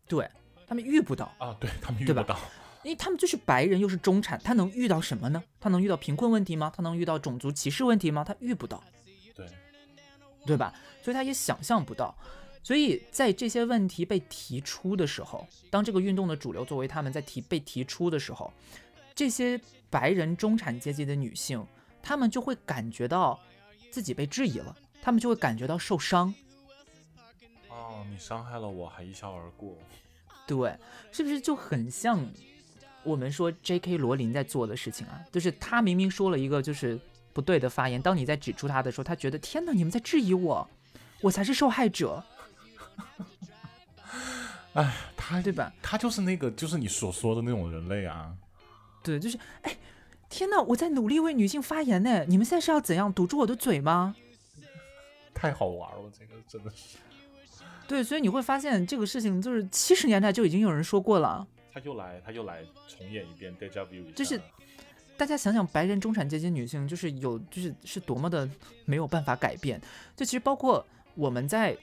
对他们遇不到。啊，对他们遇不到。因为他们就是白人，又是中产，他能遇到什么呢？他能遇到贫困问题吗？他能遇到种族歧视问题吗？他遇不到，对，对吧？所以他也想象不到。所以在这些问题被提出的时候，当这个运动的主流作为他们在提被提出的时候，这些白人中产阶级的女性，她们就会感觉到自己被质疑了，她们就会感觉到受伤。哦，你伤害了我，还一笑而过。对，是不是就很像我们说 J.K. 罗琳在做的事情啊？就是她明明说了一个就是不对的发言，当你在指出她的时候，她觉得天哪，你们在质疑我，我才是受害者。哎，他对吧？他就是那个，就是你所说的那种人类啊。对，就是哎，天哪，我在努力为女性发言呢，你们现在是要怎样堵住我的嘴吗？太好玩了，这个真的是。对，所以你会发现这个事情就是七十年代就已经有人说过了。他又来，他又来重演一遍 deja vu，就是大家想想，白人中产阶级女性就是有，就是是多么的没有办法改变。就其实包括我们在。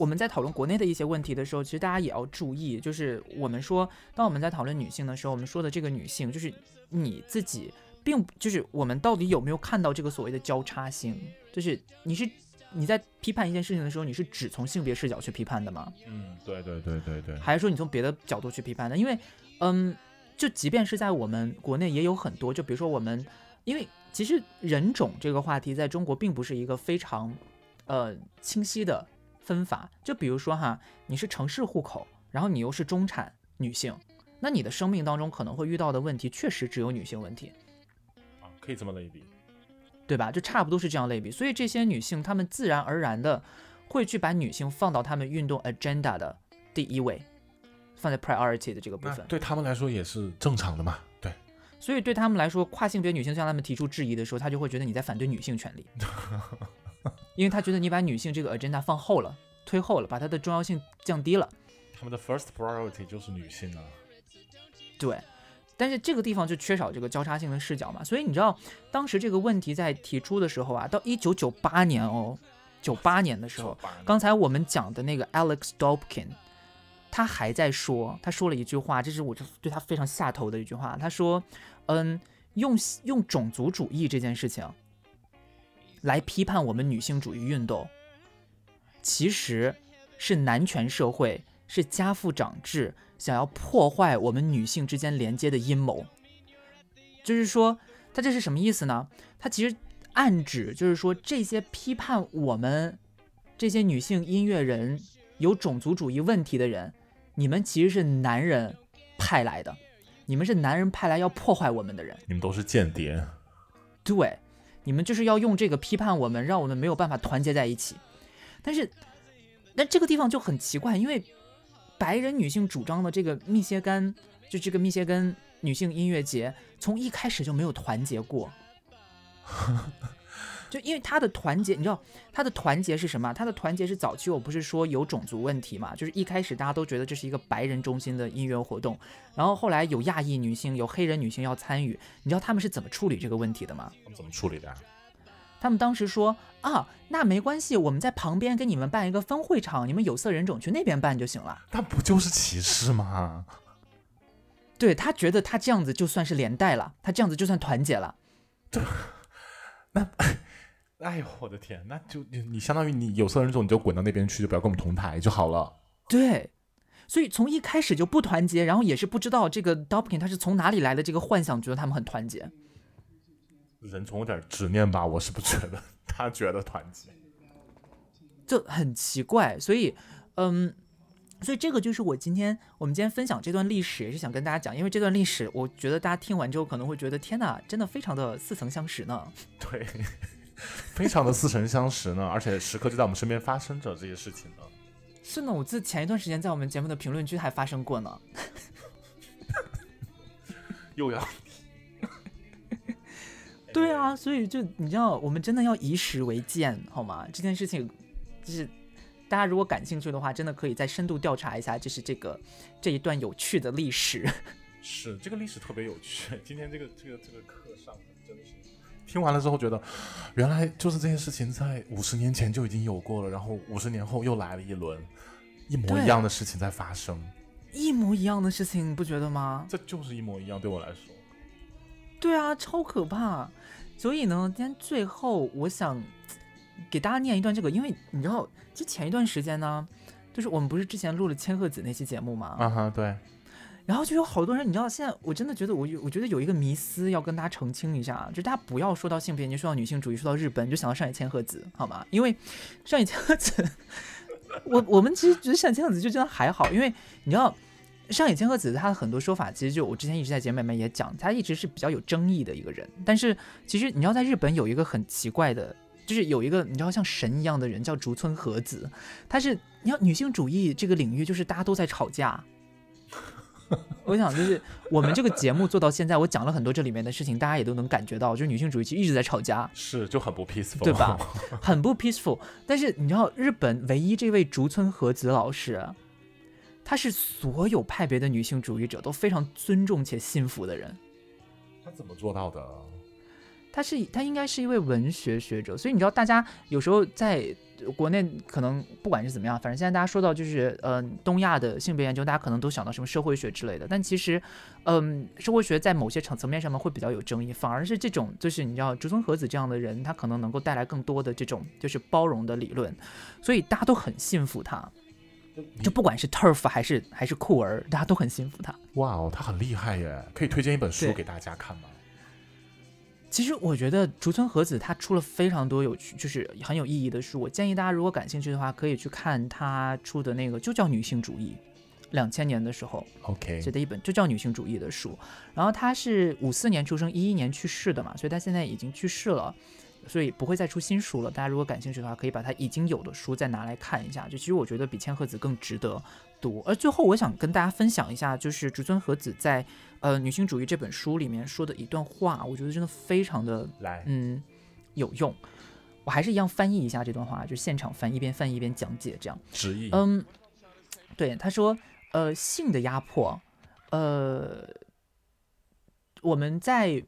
我们在讨论国内的一些问题的时候，其实大家也要注意，就是我们说，当我们在讨论女性的时候，我们说的这个女性，就是你自己，并就是我们到底有没有看到这个所谓的交叉性？就是你是你在批判一件事情的时候，你是只从性别视角去批判的吗？嗯，对对对对对。还是说你从别的角度去批判的？因为，嗯，就即便是在我们国内也有很多，就比如说我们，因为其实人种这个话题在中国并不是一个非常呃清晰的。分法就比如说哈，你是城市户口，然后你又是中产女性，那你的生命当中可能会遇到的问题确实只有女性问题啊，可以这么类比，对吧？就差不多是这样类比，所以这些女性她们自然而然的会去把女性放到她们运动 agenda 的第一位，放在 priority 的这个部分，对他们来说也是正常的嘛，对。所以对他们来说，跨性别女性向他们提出质疑的时候，他就会觉得你在反对女性权利。因为他觉得你把女性这个 agenda 放后了，推后了，把它的重要性降低了。他们的 first priority 就是女性啊。对，但是这个地方就缺少这个交叉性的视角嘛。所以你知道，当时这个问题在提出的时候啊，到一九九八年哦，九八年的时候，刚才我们讲的那个 Alex Dobkin，他还在说，他说了一句话，这是我就对他非常下头的一句话。他说，嗯，用用种族主义这件事情。来批判我们女性主义运动，其实是男权社会，是家父长制想要破坏我们女性之间连接的阴谋。就是说，他这是什么意思呢？他其实暗指就是说，这些批判我们这些女性音乐人有种族主义问题的人，你们其实是男人派来的，你们是男人派来要破坏我们的人，你们都是间谍。对。你们就是要用这个批判我们，让我们没有办法团结在一起。但是，但这个地方就很奇怪，因为白人女性主张的这个密歇根，就这个密歇根女性音乐节，从一开始就没有团结过。就因为他的团结，你知道他的团结是什么？他的团结是早期我不是说有种族问题嘛？就是一开始大家都觉得这是一个白人中心的音乐活动，然后后来有亚裔女性、有黑人女性要参与，你知道他们是怎么处理这个问题的吗？他们怎么处理的？他们当时说啊，那没关系，我们在旁边给你们办一个分会场，你们有色人种去那边办就行了。那不就是歧视吗？对他觉得他这样子就算是连带了，他这样子就算团结了。对，那。哎呦，我的天，那就你你相当于你有色人种，你就滚到那边去，就不要跟我们同台就好了。对，所以从一开始就不团结，然后也是不知道这个 Dobkin 他是从哪里来的这个幻想，觉得他们很团结。人总有点执念吧，我是不觉得，他觉得团结，就很奇怪。所以，嗯，所以这个就是我今天我们今天分享这段历史，也是想跟大家讲，因为这段历史，我觉得大家听完之后可能会觉得，天哪，真的非常的似曾相识呢。对。非常的似曾相识呢，而且时刻就在我们身边发生着这些事情呢。是呢，我记得前一段时间在我们节目的评论区还发生过呢。又要 对啊，所以就你知道，我们真的要以史为鉴，好吗？这件事情就是大家如果感兴趣的话，真的可以再深度调查一下，就是这个这一段有趣的历史。是这个历史特别有趣，今天这个这个这个课上的真的是。听完了之后，觉得原来就是这件事情在五十年前就已经有过了，然后五十年后又来了一轮一模一样的事情在发生，一模一样的事情，你不觉得吗？这就是一模一样，对我来说。对啊，超可怕。所以呢，今天最后我想给大家念一段这个，因为你知道，就前一段时间呢，就是我们不是之前录了千鹤子那期节目吗？啊哈，对。然后就有好多人，你知道，现在我真的觉得我有，我觉得有一个迷思要跟大家澄清一下，就大家不要说到性别，你就说到女性主义，说到日本，你就想到上野千鹤子，好吗？因为上野千鹤子，我我们其实觉得上野千鹤子就真的还好，因为你知道。上野千鹤子，她的很多说法，其实就我之前一直在节目里面也讲，她一直是比较有争议的一个人。但是其实你知道，在日本有一个很奇怪的，就是有一个你知道像神一样的人叫竹村和子，他是你要女性主义这个领域，就是大家都在吵架。我想就是我们这个节目做到现在，我讲了很多这里面的事情，大家也都能感觉到，就是女性主义其实一直在吵架，是就很不 peaceful，对吧？很不 peaceful。但是你知道，日本唯一这位竹村和子老师。她是所有派别的女性主义者都非常尊重且信服的人。她怎么做到的？她是她应该是一位文学学者，所以你知道，大家有时候在国内可能不管是怎么样，反正现在大家说到就是呃东亚的性别研究，大家可能都想到什么社会学之类的。但其实，嗯，社会学在某些层层面上面会比较有争议，反而是这种就是你知道竹村和子这样的人，他可能能够带来更多的这种就是包容的理论，所以大家都很信服他。就不管是 turf 还是还是酷儿，大家都很信服他。哇哦，他很厉害耶！可以推荐一本书给大家看吗？其实我觉得竹村和子她出了非常多有趣，就是很有意义的书。我建议大家如果感兴趣的话，可以去看她出的那个，就叫《女性主义》，两千年的时候，OK 写的一本就叫《女性主义》的书。然后她是五四年出生，一一年去世的嘛，所以她现在已经去世了。所以不会再出新书了。大家如果感兴趣的话，可以把她已经有的书再拿来看一下。就其实我觉得比千鹤子更值得读。而最后我想跟大家分享一下，就是竹村和子在呃女性主义这本书里面说的一段话，我觉得真的非常的来嗯有用。我还是一样翻译一下这段话，就现场翻，一边翻译一边讲解这样。直译。嗯，对，他说呃性的压迫，呃我们在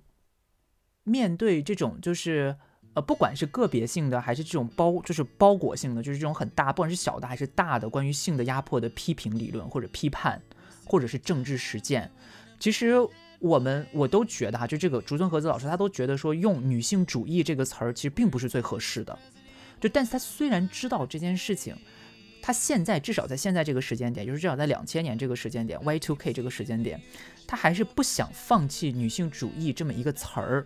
面对这种就是。呃，不管是个别性的，还是这种包，就是包裹性的，就是这种很大，不管是小的还是大的，关于性的压迫的批评理论或者批判，或者是政治实践，其实我们我都觉得哈，就这个竹村和子老师他都觉得说用女性主义这个词儿其实并不是最合适的，就但是他虽然知道这件事情，他现在至少在现在这个时间点，就是至少在两千年这个时间点，Y2K 这个时间点，他还是不想放弃女性主义这么一个词儿。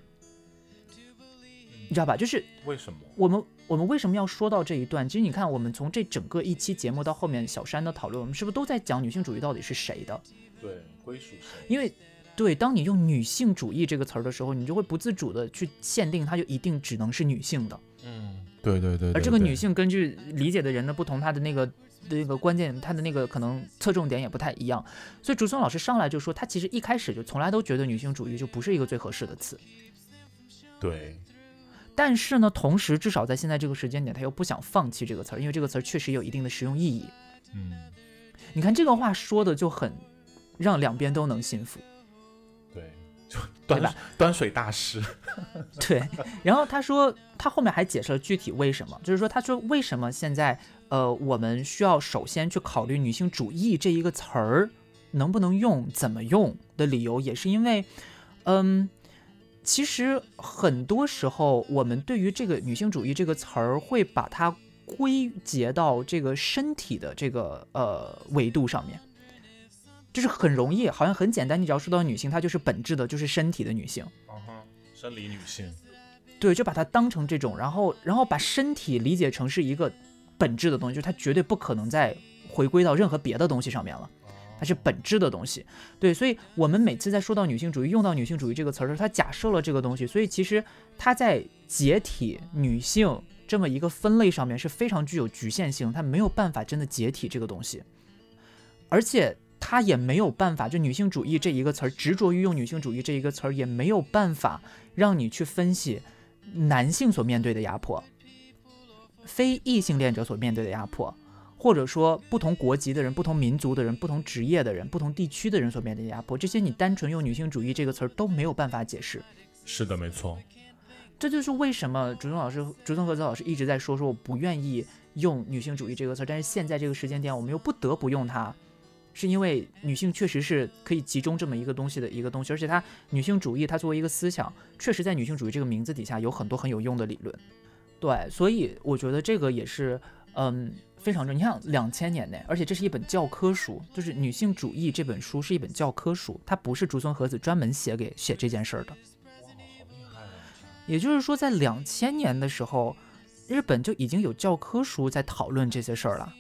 你知道吧？就是为什么我们我们为什么要说到这一段？其实你看，我们从这整个一期节目到后面小山的讨论，我们是不是都在讲女性主义到底是谁的？对，归属谁？因为对，当你用女性主义这个词儿的时候，你就会不自主的去限定它就一定只能是女性的。嗯，对对对。而这个女性根据理解的人的不同，她的那个那个关键，她的那个可能侧重点也不太一样。所以竹松老师上来就说，他其实一开始就从来都觉得女性主义就不是一个最合适的词。对。但是呢，同时至少在现在这个时间点，他又不想放弃这个词儿，因为这个词儿确实有一定的实用意义。嗯，你看这个话说的就很让两边都能幸福。对，就端端水大师。对，然后他说他后面还解释了具体为什么，就是说他说为什么现在呃我们需要首先去考虑女性主义这一个词儿能不能用、怎么用的理由，也是因为嗯。其实很多时候，我们对于这个女性主义这个词儿，会把它归结到这个身体的这个呃维度上面，就是很容易，好像很简单。你只要说到女性，她就是本质的，就是身体的女性。嗯哼，生理女性。对，就把它当成这种，然后然后把身体理解成是一个本质的东西，就是它绝对不可能再回归到任何别的东西上面了。它是本质的东西，对，所以我们每次在说到女性主义，用到女性主义这个词儿的时候，它假设了这个东西，所以其实它在解体女性这么一个分类上面是非常具有局限性，它没有办法真的解体这个东西，而且它也没有办法，就女性主义这一个词儿，执着于用女性主义这一个词儿，也没有办法让你去分析男性所面对的压迫，非异性恋者所面对的压迫。或者说，不同国籍的人、不同民族的人、不同职业的人、不同地区的人所面对的压迫，这些你单纯用女性主义这个词儿都没有办法解释。是的，没错。这就是为什么竹中老师、竹中和子老师一直在说说我不愿意用女性主义这个词儿，但是现在这个时间点我们又不得不用它，是因为女性确实是可以集中这么一个东西的一个东西，而且它女性主义它作为一个思想，确实在女性主义这个名字底下有很多很有用的理论。对，所以我觉得这个也是，嗯。非常重。你看两千年呢，而且这是一本教科书，就是女性主义这本书是一本教科书，它不是竹村和子专门写给写这件事儿的。也就是说，在两千年的时候，日本就已经有教科书在讨论这些事儿了。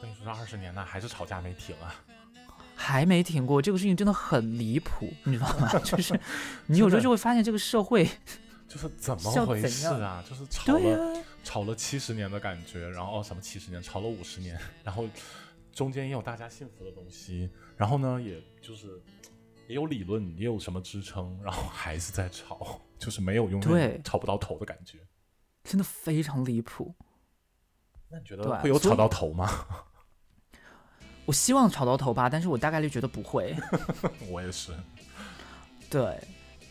等于说这二十年呢，还是吵架没停啊。还没停过，这个事情真的很离谱，你知道吗？就是 你有时候就会发现这个社会就是怎么回事啊？就是吵了、呀、吵了七十年的感觉，然后哦什么七十年，吵了五十年，然后中间也有大家幸福的东西，然后呢，也就是也有理论，也有什么支撑，然后还是在吵，就是没有用对吵不到头的感觉。真的非常离谱。那你觉得会有吵到头吗？我希望吵到头吧，但是我大概率觉得不会。我也是，对，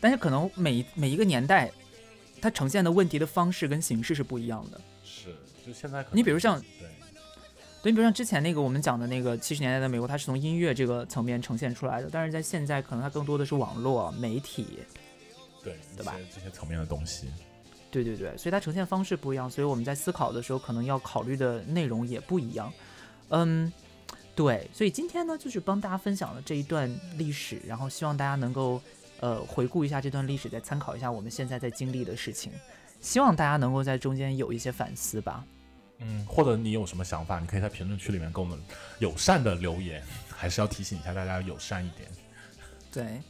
但是可能每每一个年代，它呈现的问题的方式跟形式是不一样的。是，就现在可能你比如像对对，你比如像之前那个我们讲的那个七十年代的美国，它是从音乐这个层面呈现出来的，但是在现在可能它更多的是网络媒体，对对吧这些层面的东西，对对对，所以它呈现方式不一样，所以我们在思考的时候，可能要考虑的内容也不一样。嗯，对，所以今天呢，就是帮大家分享了这一段历史，然后希望大家能够呃回顾一下这段历史，再参考一下我们现在在经历的事情，希望大家能够在中间有一些反思吧。嗯，或者你有什么想法，你可以在评论区里面跟我们友善的留言，还是要提醒一下大家友善一点。对，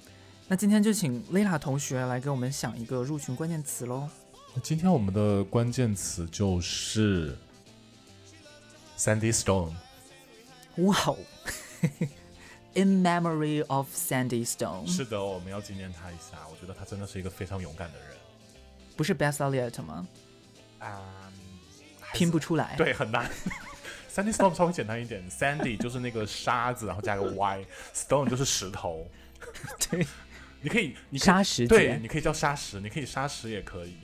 那今天就请 Lila 同学来给我们想一个入群关键词喽。那今天我们的关键词就是 Sandy Stone。哇哦！In memory of Sandy Stone，是的，我们要纪念他一下。我觉得他真的是一个非常勇敢的人。不是 Beth Elliott 吗？啊、拼不出来。对，很难。Sandy Stone 稍微简单一点，Sandy 就是那个沙子，然后加个 Y，Stone 就是石头。对，你可以，你沙石对，你可以叫沙石，你可以沙石也可以。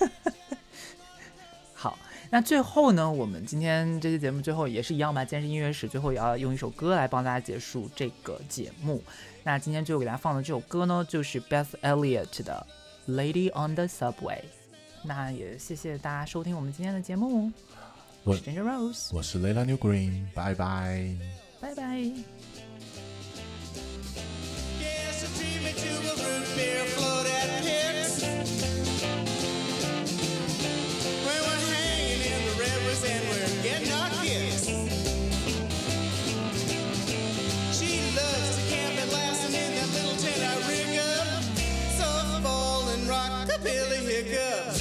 好，那最后呢，我们今天这期节目最后也是一样吧，既然是音乐史，最后也要用一首歌来帮大家结束这个节目。那今天最后给大家放的这首歌呢，就是 Beth Elliott 的《Lady on the Subway》。那也谢谢大家收听我们今天的节目，我我是 Ginger Rose，我是 Layla New Green，拜拜。拜拜。pill a hiccup.